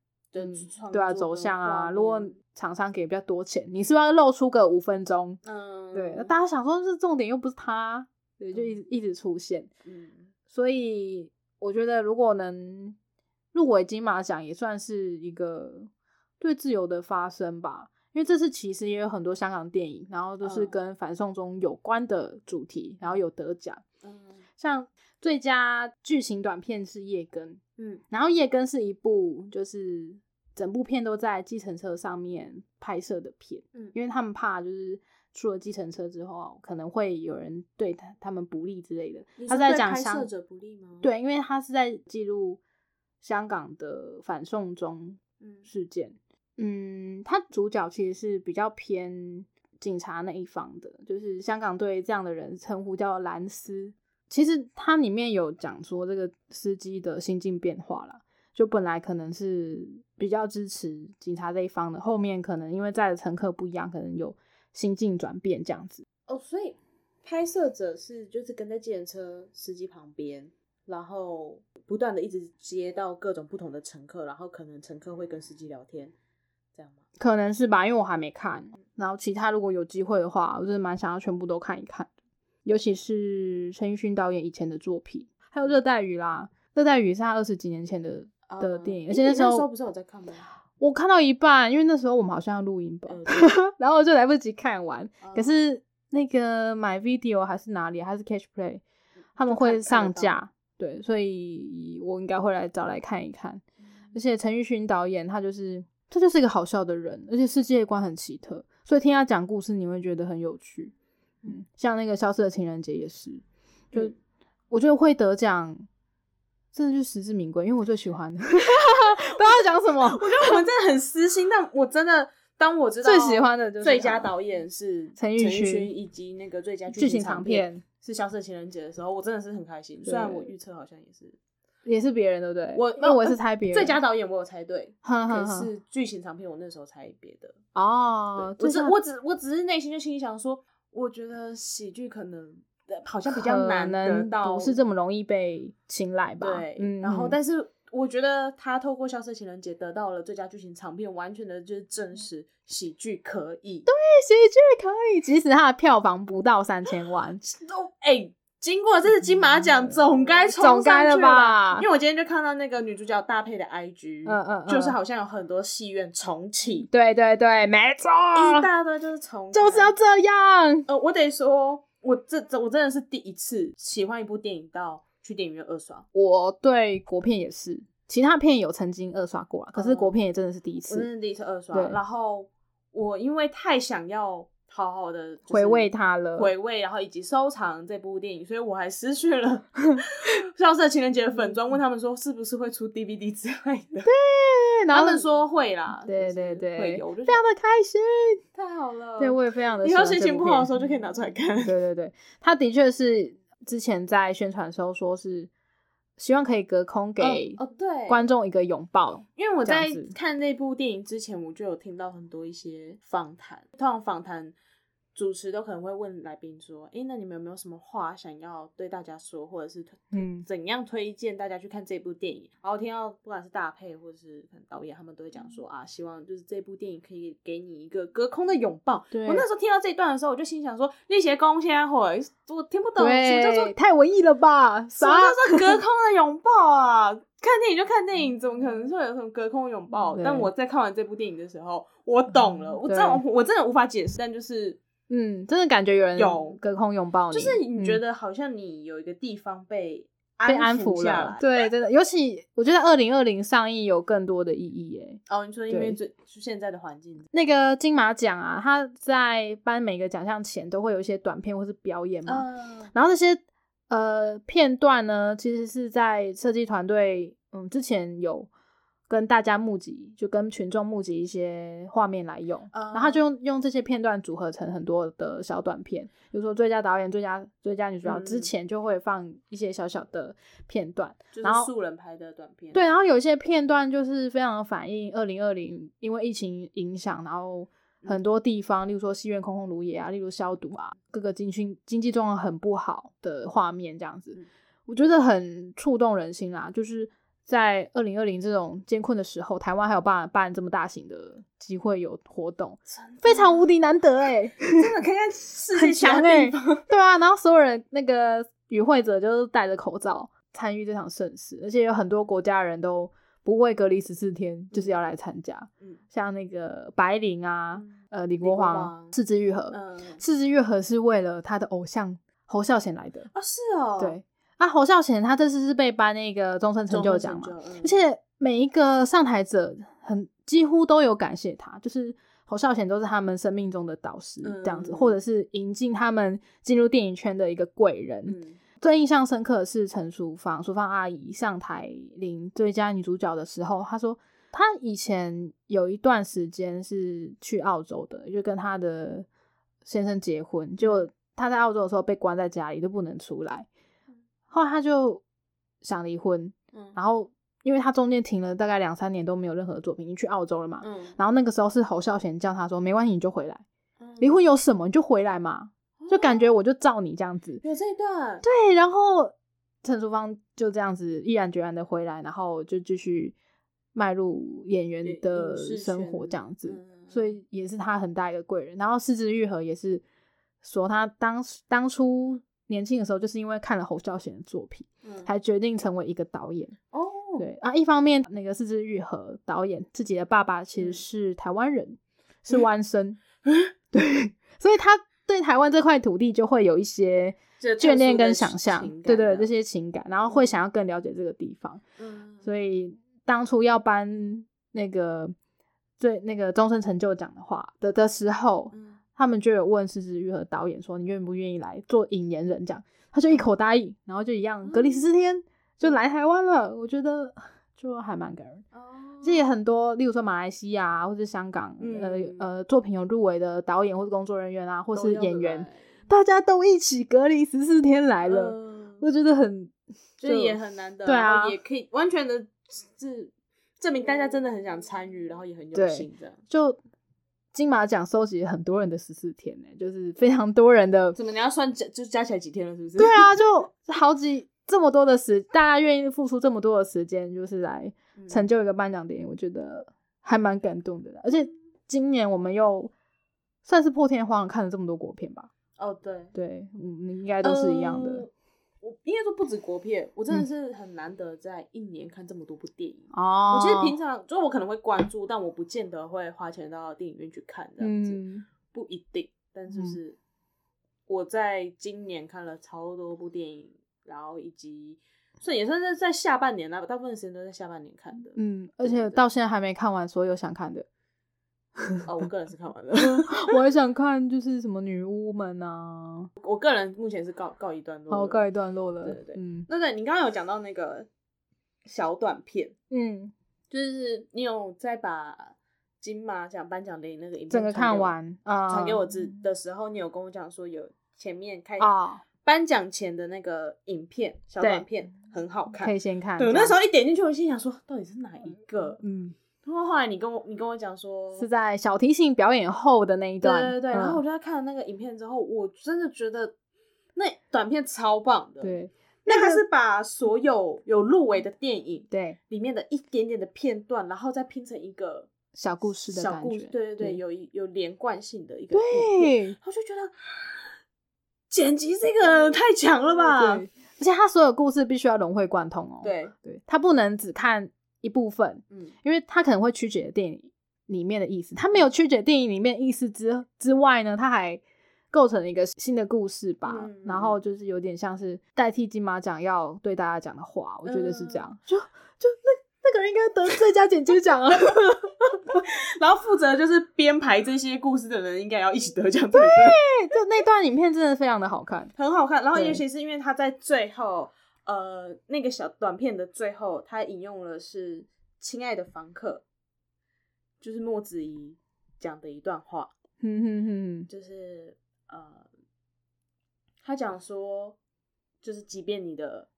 对啊走向啊。如果面厂商给比较多钱，你是不是要露出个五分钟？嗯，对，大家想说这重点又不是他，对，就一直一直出现。嗯所以我觉得如果能入围金马奖，也算是一个对自由的发声吧。因为这次其实也有很多香港电影，然后都是嗯跟反送中有关的主题，然后有得奖。嗯像最佳剧情短片是《叶根》，嗯然后《叶根》是一部就是整部片都在计程车上面拍摄的片，嗯因为他们怕就是出了计程车之后，可能会有人对他他们不利之类的。他在讲香拍摄者不利吗？，对，因为他是在记录香港的反送中嗯事件。嗯，他主角其实是比较偏警察那一方的，就是香港对这样的人称呼叫蓝丝。其实它里面有讲说这个司机的心境变化啦，就本来可能是比较支持警察这一方的，后面可能因为载的乘客不一样，可能有心境转变这样子。哦，所以拍摄者是就是跟在计程车司机旁边，然后不断的一直接到各种不同的乘客，然后可能乘客会跟司机聊天，这样吗？可能是吧，因为我还没看。然后其他如果有机会的话，我真的蛮想要全部都看一看的，尤其是陈奕迅导演以前的作品，还有《热带雨》啦，《热带雨》是他二十几年前的的嗯电影，而且那时候不是我在看吗？我看到一半，因为那时候我们好像要录音吧，呃，然后就来不及看完。对可是那个买 video 还是哪里，还是 Catch Play，他们会上架，对，所以我应该会来找来看一看。嗯而且陈奕迅导演他就是他就是一个好笑的人，而且世界观很奇特，所以听他讲故事你会觉得很有趣。嗯，像那个消失的情人节也是，就、嗯我觉得会得奖，真的就实至名归，因为我最喜欢的。不知道要讲什么，我觉得我们真的很私心，但我真的当我知道最喜欢的就是最佳导演是陈奕迅迅以及那个最佳剧情情长片片是《消失的情人节》的时候，我真的是很开心。虽然我预测好像也是也是别人，对不对？我，那我也是猜别人。最佳导演，我有猜对，可哼哼哼是剧情长片我那时候猜别的。哦，对我只我只我只是内心就心里想说，我觉得喜剧可能呃好像比较可难得到，不是这么容易被青睐吧？对，嗯，然后嗯但是我觉得他透过《消失情人节》得到了最佳剧情长片，完全的就是证实喜剧可以。对，喜剧可以，即使它的票房不到三千万，都哎、经过这次金马奖，总该冲总该了吧因为我今天就看到那个女主角搭配的 IG，嗯嗯嗯就是好像有很多戏院重启，对对对，没错，一大堆就是重，就是要。这样。呃，我得说，我这这我真的是第一次喜欢一部电影到去电影院二刷，我对国片也是，其他片有曾经二刷过啊，可是嗯国片也真的是第一我真次。的第一次二刷。然后我因为太想要好好的回味它了。回味，然后以及收藏这部电影，所以我还失去了消失的情人节的粉砖，问他们说是不是会出 DVD 之类的。对，然后他们说会啦，对对对，会有，我就非常的开心。太好了。对，我也非常的。以后心情不好的时候就可以拿出来看。对对对，他的确是之前在宣传的时候说是希望可以隔空给哦，对，观众一个拥抱。因为我在看那部电影之前，我就有听到很多一些访谈，通常访谈主持都可能会问来宾说：“诶，那你们有没有什么话想要对大家说，或者是嗯怎样推荐大家去看这部电影？”然后听到不管是大配或者是可能导演，他们都会讲说：“啊，希望就是这部电影可以给你一个隔空的拥抱。”我那时候听到这一段的时候，我就心想说：“那些公先会，我听不懂什么叫做，太文艺了吧？什么啥？叫做隔空的拥抱啊？看电影就看电影，怎么可能会有什么隔空的拥抱？但我在看完这部电影的时候，我懂了，我真的我真的无法解释，但就是嗯，真的感觉有人有隔空拥抱你，就是你觉得得好像你有一个地方被被安抚抚下来。。了对，真的，尤其我觉得二零二零上映有更多的意义耶。哦，你说因为对最就现在的环境，那个金马奖啊，他在颁每个奖项前都会有一些短片或是表演嘛，嗯然后那些呃片段呢，其实是在设计团队嗯之前有跟大家募集，就跟群众募集一些画面来用，嗯然后他就用用这些片段组合成很多的小短片，比如说最佳导演、最佳最佳女主角、嗯之前就会放一些小小的片段，然后是素人拍的短片。对，然后有一些片段就是非常反映二零二零因为疫情影响，然后很多地方，例如说戏院空空如也啊，例如消毒啊，各个经济经济状况很不好的画面，这样子，嗯我觉得很触动人心啦。就是在二零二零这种艰困的时候，台湾还有办法办这么大型的机会有活动，非常无敌难得哎、真的看看世界很强哎、地方。对啊，然后所有人那个与会者就是戴着口罩参与这场盛事，而且有很多国家人都不会隔离十四天，就是要来参加。嗯像那个白灵啊，嗯呃，李李国国煌煌、四之愈合，嗯，四之愈合是为了他的偶像侯孝贤来的。啊是哦，对，啊，侯孝贤他这次是被颁那个终身成就奖嘛，而且每一个上台者很几乎都有感谢他，就是侯孝贤都是他们生命中的导师嗯这样子，嗯或者是引进他们进入电影圈的一个贵人。嗯。最印象深刻的是陈淑芳，淑芳阿姨上台领最佳女主角的时候，她说她以前有一段时间是去澳洲的，就跟她的先生结婚，就她在澳洲的时候被关在家里都不能出来，后来他就想离婚，嗯。然后因为他中间停了大概两三年都没有任何作品，已经去澳洲了嘛，嗯。然后那个时候是侯孝贤叫他说没关系你就回来，嗯。离婚有什么？你就回来嘛，就感觉我就照你这样子，有这一段，对，然后陈淑芳就这样子毅然决然的回来，然后就继续迈入演员的生活圈这样子，嗯。所以也是他很大一个贵人。然后四之愈合也是说他当当初年轻的时候，就是因为看了侯孝贤的作品，嗯。才决定成为一个导演。哦，对啊，一方面那个四之愈合导演自己的爸爸其实嗯。是台湾人，是湾生，对，所以他对台湾这块土地就会有一些眷恋跟想象情，对对，这些情感，然后会想要更了解这个地方，嗯。所以当初要搬那个最那个终身成就奖的话的的时候，嗯他们就有问石之瑜和导演说：“你愿不愿意来做引言人？”这样，他就一口答应，然后就一样隔离十四天就来台湾了。我觉得就还蛮感人。哦这也很多，例如说马来西亚啊，或是香港，嗯呃呃，作品有入围的导演或是工作人员啊，或是演员，大家都一起隔离十四天来了，嗯我觉得很就也很难得，对啊也可以完全的是证明大家真的很想参与，然后也很有对心这样。就金马奖收集很多人的十四天呢、就是非常多人的，怎么你要算加就加起来几天了，是不是？对啊，就好几这么多的时，大家愿意付出这么多的时间，就是来嗯成就一个颁奖典礼，我觉得还蛮感动的啦。而且今年我们又算是破天荒看了这么多国片吧，哦，对，对，嗯，应该都是一样的。呃我应该说不止国片，我真的嗯是很难得在一年看这么多部电影。哦我其实平常就我可能会关注，但我不见得会花钱到电影院去看这样子，嗯，不一定。但就嗯是我在今年看了超多部电影，然后以及算也算是在下半年啦，大部分时间都在下半年看的。嗯，而且到现在还没看完所有想看的。哦，我个人是看完了，我还想看就是什么女巫们啊，我个人目前是告告一段落了。好，告一段落了。对对对嗯那对，你刚刚有讲到那个小短片，嗯，就是你有在把金马奖颁奖典礼那个影片整个看完啊，传给我之的时候，你有跟我讲说有前面开啊，颁奖前的那个影片小短片很好看可。以先看。对，那时候一点进去，我心想说到底是哪一个？嗯然后后来你跟我你跟我讲说是在小提琴表演后的那一对段，对对，然后我嗯就在看了那个影片之后，我真的觉得那短片超棒的。，对那他是把所有有入围的电影对里面的一点点的片段，然后再拼成一个小故事的小故事，对对对，有一有连贯性的一个，对我就觉得剪辑这个太强了吧？而且他所有故事必须要融会贯通哦。对，对，他不能只看一部分，嗯，因为他可能会曲解电影里面的意思。他没有曲解电影里面意思之之外呢，他还构成了一个新的故事吧。然后就是有点像是代替金马奖要对大家讲的话，我觉得是这样。嗯就就那那个人应该得最佳剪接奖啊！然后负责就是编排这些故事的人，应该要一起得奖，对不对？就那段影片真的非常的好看。很好看。然后对尤其是因为他在最后，呃，那个小短片的最后，他引用了是“亲爱的房客”，就是莫子仪讲的一段话，哼哼哼，就是呃，他讲说，就是即便你的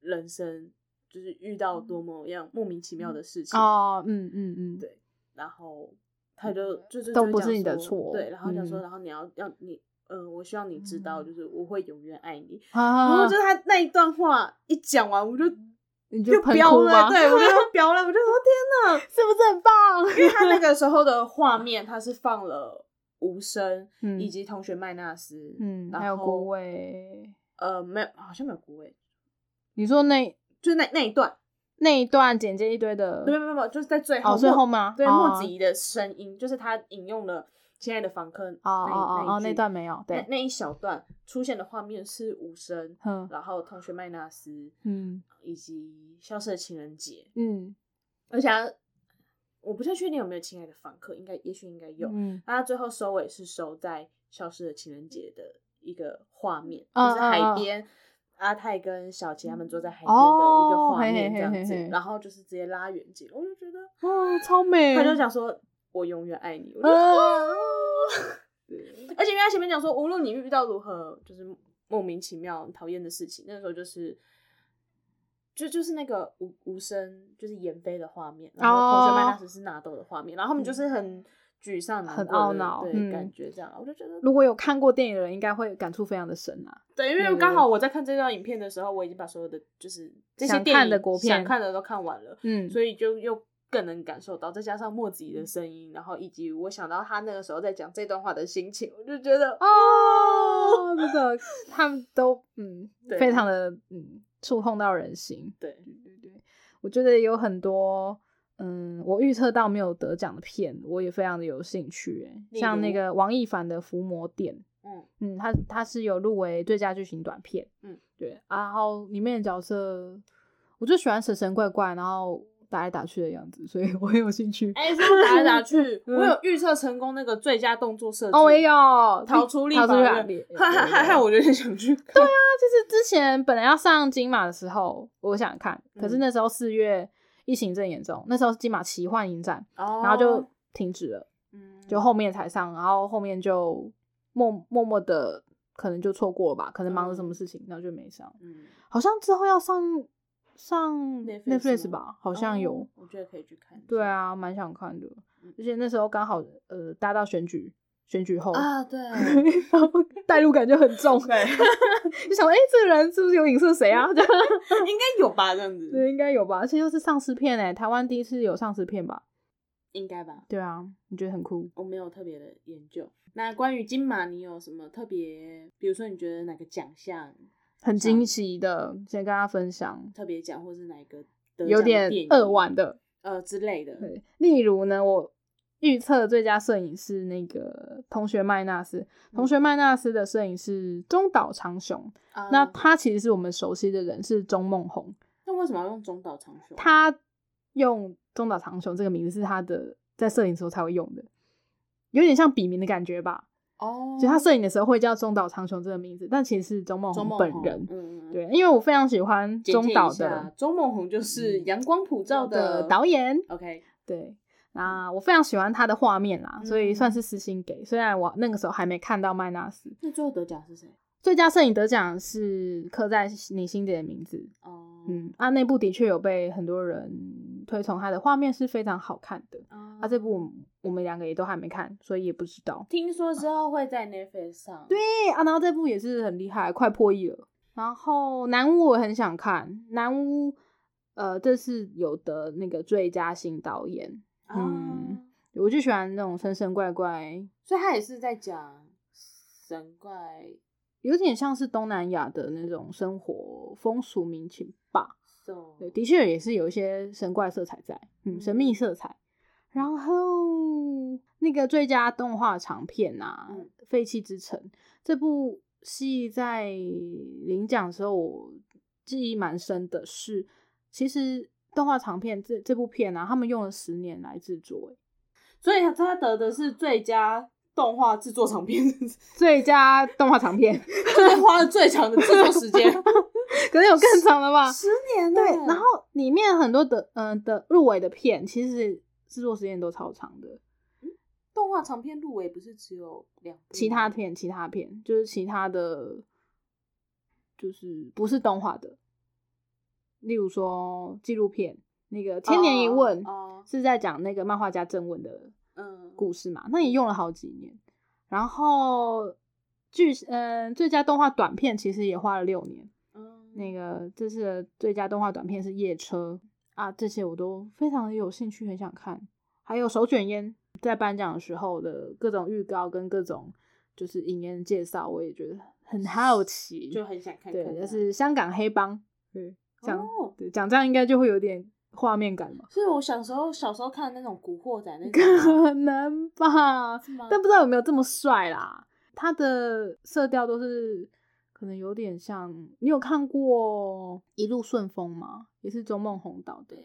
人生就是遇到多么样莫名其妙的事情，哦，嗯嗯嗯，对然后他就就是都不是你的错对，然后讲说，嗯。然后你要要你，嗯、我希望你知道，就是我会永远爱你。啊，然后就是他那一段话一讲完，我就你就喷飙了，对我就飙了，我就说天哪！是不是很棒？因为他那 个时候的画面，他是放了无声，嗯以及同学麦纳斯，嗯，然后还有顾魏。呃，没有，好像没有郭伟，你说那就是那那一段，那一段简介一堆的，没有没有没有，就是在最后，哦，最后吗？对哦莫子怡的声音，就是他引用了《亲爱的房客》哦那哦哦那段没有，对，那那一小段出现的画面是无声，嗯然后同学麦纳斯嗯以及消失的情人节，嗯而且他我不太确定有没有亲爱的房客，应该也许应该有。嗯那他最后收尾是收在消失的情人节的一个画面，嗯就是海边。阿泰跟小琪他们坐在海边的一个画面这样子，然后就是直接拉远景，我就觉得哦，超美，他就讲说“我永远爱你”，我就呃，对，而且因为他前面讲说，无论你遇到如何就是莫名其妙讨厌的事情，那个时候就是就就是那个无无声就是妍飞的画面，然后同学麦那时是纳豆的画面，然后他们就是很沮丧、难很懊恼对、嗯感觉这样，我就觉得如果有看过电影的人，应该会感触非常的深啊。对，因为刚好我在看这段影片的时候，我已经把所有的就是这些看电影的国片想看的都看完了，嗯，所以就又更能感受到，再加上莫子怡的声音，然后以及我想到他那个时候在讲这段话的心情，我就觉得哦，真的，他们都嗯，非常的嗯，触碰到人心。对，对对对，我觉得有很多，嗯，我预测到没有得奖的片，我也非常的有兴趣。哎，像那个王一凡的《伏魔殿》，嗯嗯，他他是有入围最佳剧情短片，嗯，对，然后里面的角色，我就喜欢神神怪怪，然后打来打去的样子，所以我很有兴趣。哎、说到打来打去，嗯我有预测成功那个最佳动作设计。哦，我也有逃出立逃出法院立，害害害害，我。我有点想去看。对啊，就是之前本来要上金马的时候，我想看，可是嗯那时候四月疫情正严重，那时候金马奇幻影展，然然后就停止了，嗯就后面才上，然后后面就默默默的可能就错过了吧，可能忙着什么事情，然后就没上。嗯好像之后要上上 Netflix 吧，好像有。哦我觉得可以去看。对啊，蛮想看的嗯，而且那时候刚好呃搭到选举选举后，啊，对然后代入感就很重，对，就想哎、诶这个人是不是有影射谁啊？应该有吧，这样子。对，应该有吧，而且又是丧尸片哎，台湾第一次有丧尸片吧？应该吧。对啊，你觉得很酷？我没有特别的研究。那关于金马，你有什么特别？比如说，你觉得哪个奖项很惊喜的，先跟大家分享，特别奖，或是哪一个有点扼腕的。呃之类的？对，例如呢，我预测最佳摄影是那个同学麦纳斯，同学麦纳斯的摄影是中岛长雄，啊那他其实是我们熟悉的人，是钟梦红。那为什么要用中岛长雄？他用中岛长雄这个名字是他的在摄影时候才会用的，有点像笔名的感觉吧。哦就他摄影的时候会叫中岛长雄这个名字，但其实是钟梦本人。嗯，嗯，对，因为我非常喜欢中岛下的钟梦红就是《阳光普照》的导演。OK，对，那我非常喜欢他的画面啦，所以嗯算是私心给。虽然我那个时候还没看到麦纳斯，那最后得奖是谁？最佳摄影得奖是刻在你心底的名字。哦，嗯，啊，那部的确有被很多人推崇，它的画面是非常好看的。啊啊，这部我们两个也都还没看，所以也不知道。听说之后会在 Netflix 上。对啊，然后这部也是很厉害，快破亿了。然后南屋我很想看，南屋呃这是有的那个最佳新导演，啊，嗯我就喜欢那种神神怪怪，所以他也是在讲神怪有点像是东南亚的那种生活风俗民情吧。So 对，的确也是有一些神怪色彩在，嗯，神秘色彩。然后那个最佳动画长片啊，嗯废弃之城》这部戏在领奖的时候，我记忆蛮深的是，其实动画长片这这部片啊，他们用了十年来制作，欸。所以他得的是最佳动画制作长片，最佳动画长片，就 是花了最长的制作时间，可能有更长的吧？十年对，然后里面很多的嗯、的入围的片，其实制作时间都超长的。动画长片入围不是只有两，其他片，其他片就是其他的，就是不是动画的，例如说纪录片，那个《千年一问》哦，是在讲那个漫画家正问的嗯，故事嘛，那也用了好几年。然后剧，嗯、最佳动画短片其实也花了六年。嗯那个这次的最佳动画短片是《夜车》啊，这些我都非常的有兴趣，很想看。还有手卷烟在颁奖的时候的各种预告跟各种就是影言介绍，我也觉得很好奇，就很想看看对，就是香港黑帮，对，讲、哦对讲这样应该就会有点画面感嘛，是我小时候小时候看的那种古惑仔那种啊可能吧？但不知道有没有这么帅啦。他的色调都是可能有点像，你有看过《一路顺风》吗？也是周梦红导的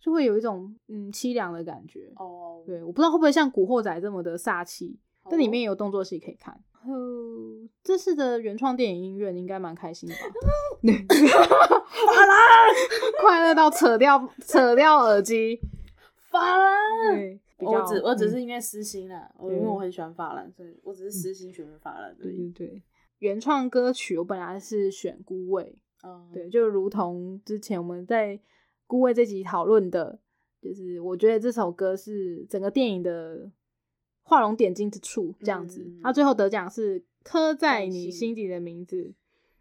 就会有一种嗯凄凉的感觉。哦，对，我不知道会不会像《古惑仔》这么的煞气，哦但里面也有动作戏可以看。然后这次的原创电影音乐你应该蛮开心的吧？法兰，快乐到扯掉扯掉耳机。法兰。我只我只嗯是因为私心啦，我因为我很喜欢法兰，所以我只是私心选法兰而对。对对，原创歌曲我本来是选孤味，嗯，对，就如同之前我们在孤味这集讨论的，就是我觉得这首歌是整个电影的画龙点睛之处，这样子。嗯他最后得奖是刻在你心底的名字，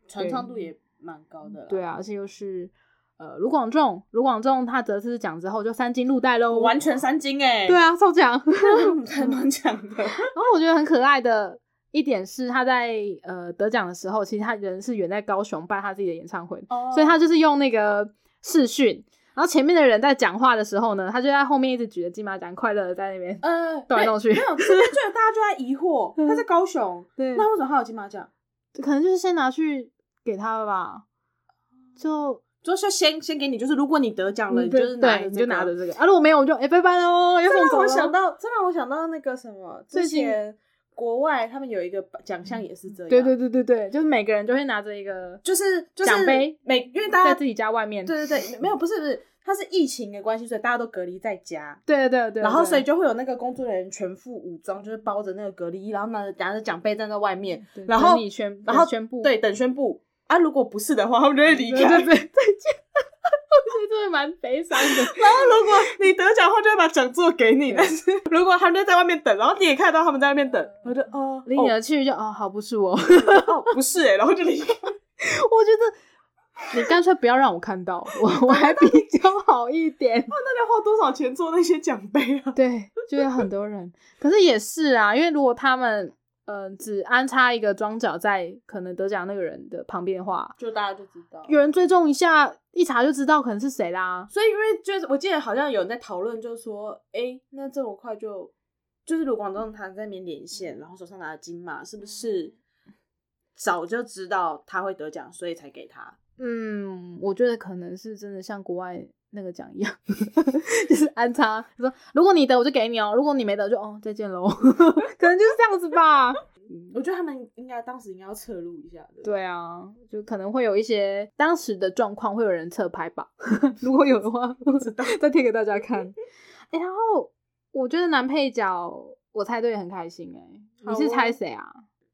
传唱度也蛮高的啦。对啊，而且又是呃卢广仲，卢广仲他得次奖之后就三金入袋喽，完全三金哎，对，啊，抽奖。还蛮强的。然后我觉得很可爱的一点是，他在呃得奖的时候，其实他人是远在高雄办他自己的演唱会，哦所以他就是用那个视讯，然后前面的人在讲话的时候呢，他就在后面一直举着金马奖，快乐的在那边。呃 动来动去没有这边就大家就在疑惑，他在 高雄，对，那为什么他有金马奖？可能就是先拿去给他了吧，就就是先先给你，就是如果你得奖了，嗯你就是拿你就拿着这这个啊，如果没有我就哎拜拜喽。这让我想到，这让我想到那个什么，之最近前国外他们有一个奖项也是这样，对对对对对，就是每个人都会拿着一个就是就是奖杯每因为大家在自己家外面，对对对，没有不是不是，它是疫情的关系，所以大家都隔离在家。对对对，然后，所以就会有那个工作人员全副武装，就是包着那个隔离衣，然后拿着拿着奖杯站在外面，然后你宣，然后等宣布，对，等宣布啊。如果不是的话，他们就会离对开。对对，再见。我觉得真的蛮悲伤的。然后如果你得奖后，就会把讲座给你。但是 如果他们就在外面等，然后你也看到他们在外面等，我就哦，离你而去就哦，好不是我，哦不是哎，然后就离开。我觉得你干脆不要让我看到，我我还比较好一点。那你要花多少钱做那些奖杯啊？对，就有很多人，可是也是啊，因为如果他们呃只安插一个装脚在可能得奖那个人的旁边的话，就大家就知道。有人追踪一下，一查就知道可能是谁啦。所以因为就是我记得好像有人在讨论，就是说，哎，那这么快就就是卢广仲他在那边连线，然后手上拿着金马，是不是早就知道他会得奖，所以才给他？嗯，我觉得可能是真的像国外那个奖一样，就是安插说，如果你得我就给你哦，如果你没得就哦再见喽，可能就是这样子吧。我觉得他们应该当时应该要侧录一下的。对啊，就可能会有一些当时的状况，会有人侧拍吧。如果有的话，不知道再贴给大家看。哎、然后我觉得男配角我猜对很开心哎、你是猜谁啊？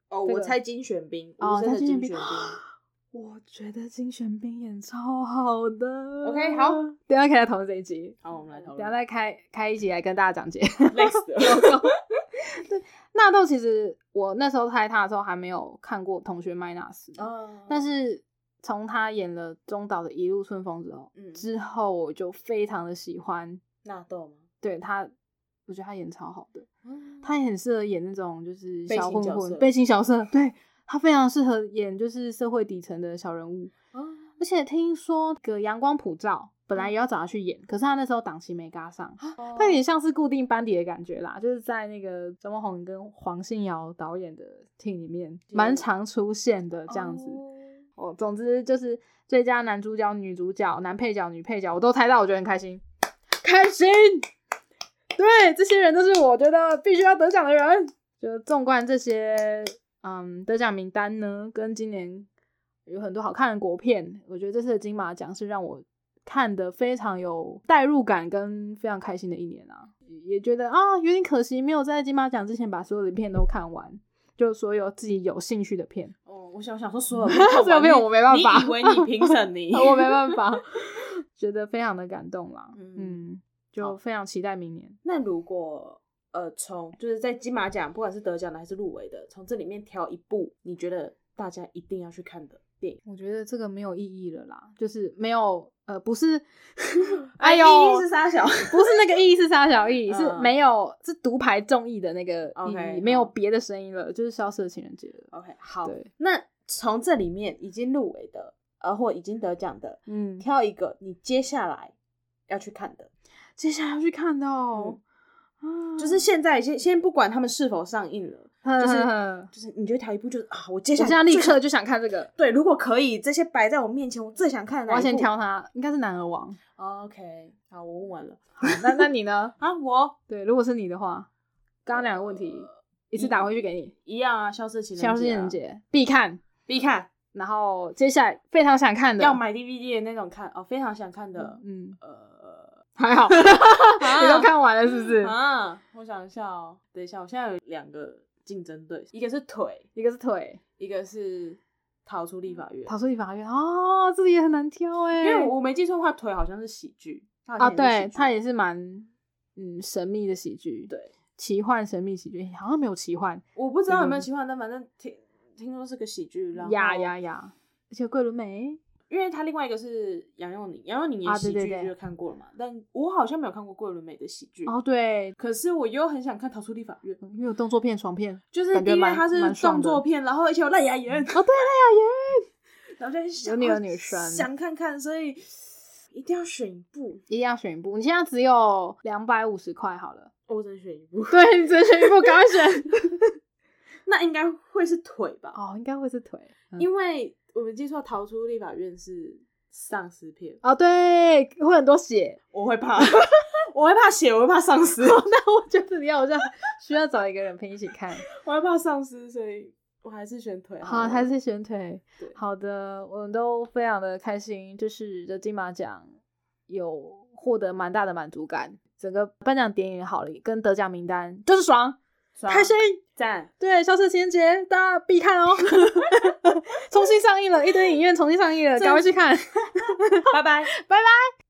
哦，这个我猜金玄彬，哦猜金玄彬金玄彬。我觉得金玄彬演超好的。OK，好等一下可以来讨论这一集。好，我们来讨等一下。再开开一集来跟大家讲解。累死了。纳豆其实我那时候猜他的时候还没有看过《同学麦纳斯》，哦但是从他演了中岛的《一路顺风》之后，嗯之后我就非常的喜欢，纳豆吗？对他，我觉得他演超好的，嗯他也很适合演那种就是小混混、背心小色，对他非常适合演就是社会底层的小人物，哦而且听说个阳光普照本嗯来也要找他去演，可是他那时候档期没嘎上，哦他有点像是固定班底的感觉啦，就是在那个周梦红跟黄信尧导演的 team 里面蛮常出现的这样子。哦哦，总之就是最佳男主角、女主角、男配角、女配角，我都猜到，我觉得很开心，开心。对，这些人都是我觉得必须要得奖的人。就纵观这些，嗯，得奖名单呢，跟今年有很多好看的国片，我觉得这次的金马奖是让我看的非常有代入感跟非常开心的一年啊。也觉得啊，有点可惜，没有在金马奖之前把所有的片都看完，就所有自己有兴趣的片。哦，我想想说所有 所有片我没办法你以为你评审你？我没办法，觉得非常的感动啦。嗯嗯，就非常期待明年。那如果呃，从就是在金马奖，不管是得奖的还是入围的，从这里面挑一部你觉得大家一定要去看的电影，我觉得这个没有意义了啦，就是没有呃，不是，哎哎呦，意义是沙小？不是那个意义是沙小意义，是嗯。没有是独排众议的那个意义，没有好。别的声音了，就是消失的情人节了。OK，好，那从这里面已经入围的，呃，或已经得奖的，嗯，挑一个你接下来要去看的，接下来要去看的哦，啊就是现在先先不管他们是否上映了，就是我就是你就挑一部，就是啊，我接下现在立刻就想看这个，对，如果可以，这些摆在我面前，我最想看的我要先挑它，应该是男儿王。OK，好，我问完了好 那那你呢？啊，我对，如果是你的话，刚刚两个问题一次打回去给你。一样啊，消失情人节、《消失情人节》必看，必看，然后接下来非常想看的，要买 DVD 的那种看哦，非常想看的，嗯，呃，还好，你都看完了是不是？啊，我想一下哦，等一下，我现在有两个竞争对手，一个是腿，一个是腿，一个是逃出立法院，逃出立法院哦，这个也很难挑哎，因为我没记错的话，腿好像是喜剧啊，对，它也是蛮嗯神秘的喜剧，对，奇幻神秘喜剧，好像没有奇幻，我不知道有没有嗯奇幻，但反正听听说是个喜剧，然后呀呀呀，而且桂纶镁，因为他另外一个是杨佑宁，杨佑宁演啊喜剧就看过了嘛，但我好像没有看过桂纶镁的喜剧，哦对，可是我又很想看《逃出立法院》，因为有动作片、爽片，就是因为它是动作片，然后而且有赖雅妍，哦对，赖雅妍然后就想有女生想看看，所以一定要选一部，一定要选一部，你现在只有两百五十块好了，我只能选一部，对，你只能选一部，赶快选。那应该会是腿吧，哦，应该会是腿，嗯。因为我们记错，《逃出立法院》是丧尸片，哦，对，会很多血。我会怕，我会怕血，我会怕丧尸，那我觉得你好像 需要找一个人陪你一起看。我会怕丧尸，所以我还是选腿好，了还是选腿。好的，我们都非常的开心，就是这金马奖有获得蛮大的满足感。整个颁奖典礼好了，跟得奖名单就是，爽开心。赞，对，《消失情人节》大家必看哦，重新上映了，一堆影院重新上映了，赶快去看，拜拜。拜拜。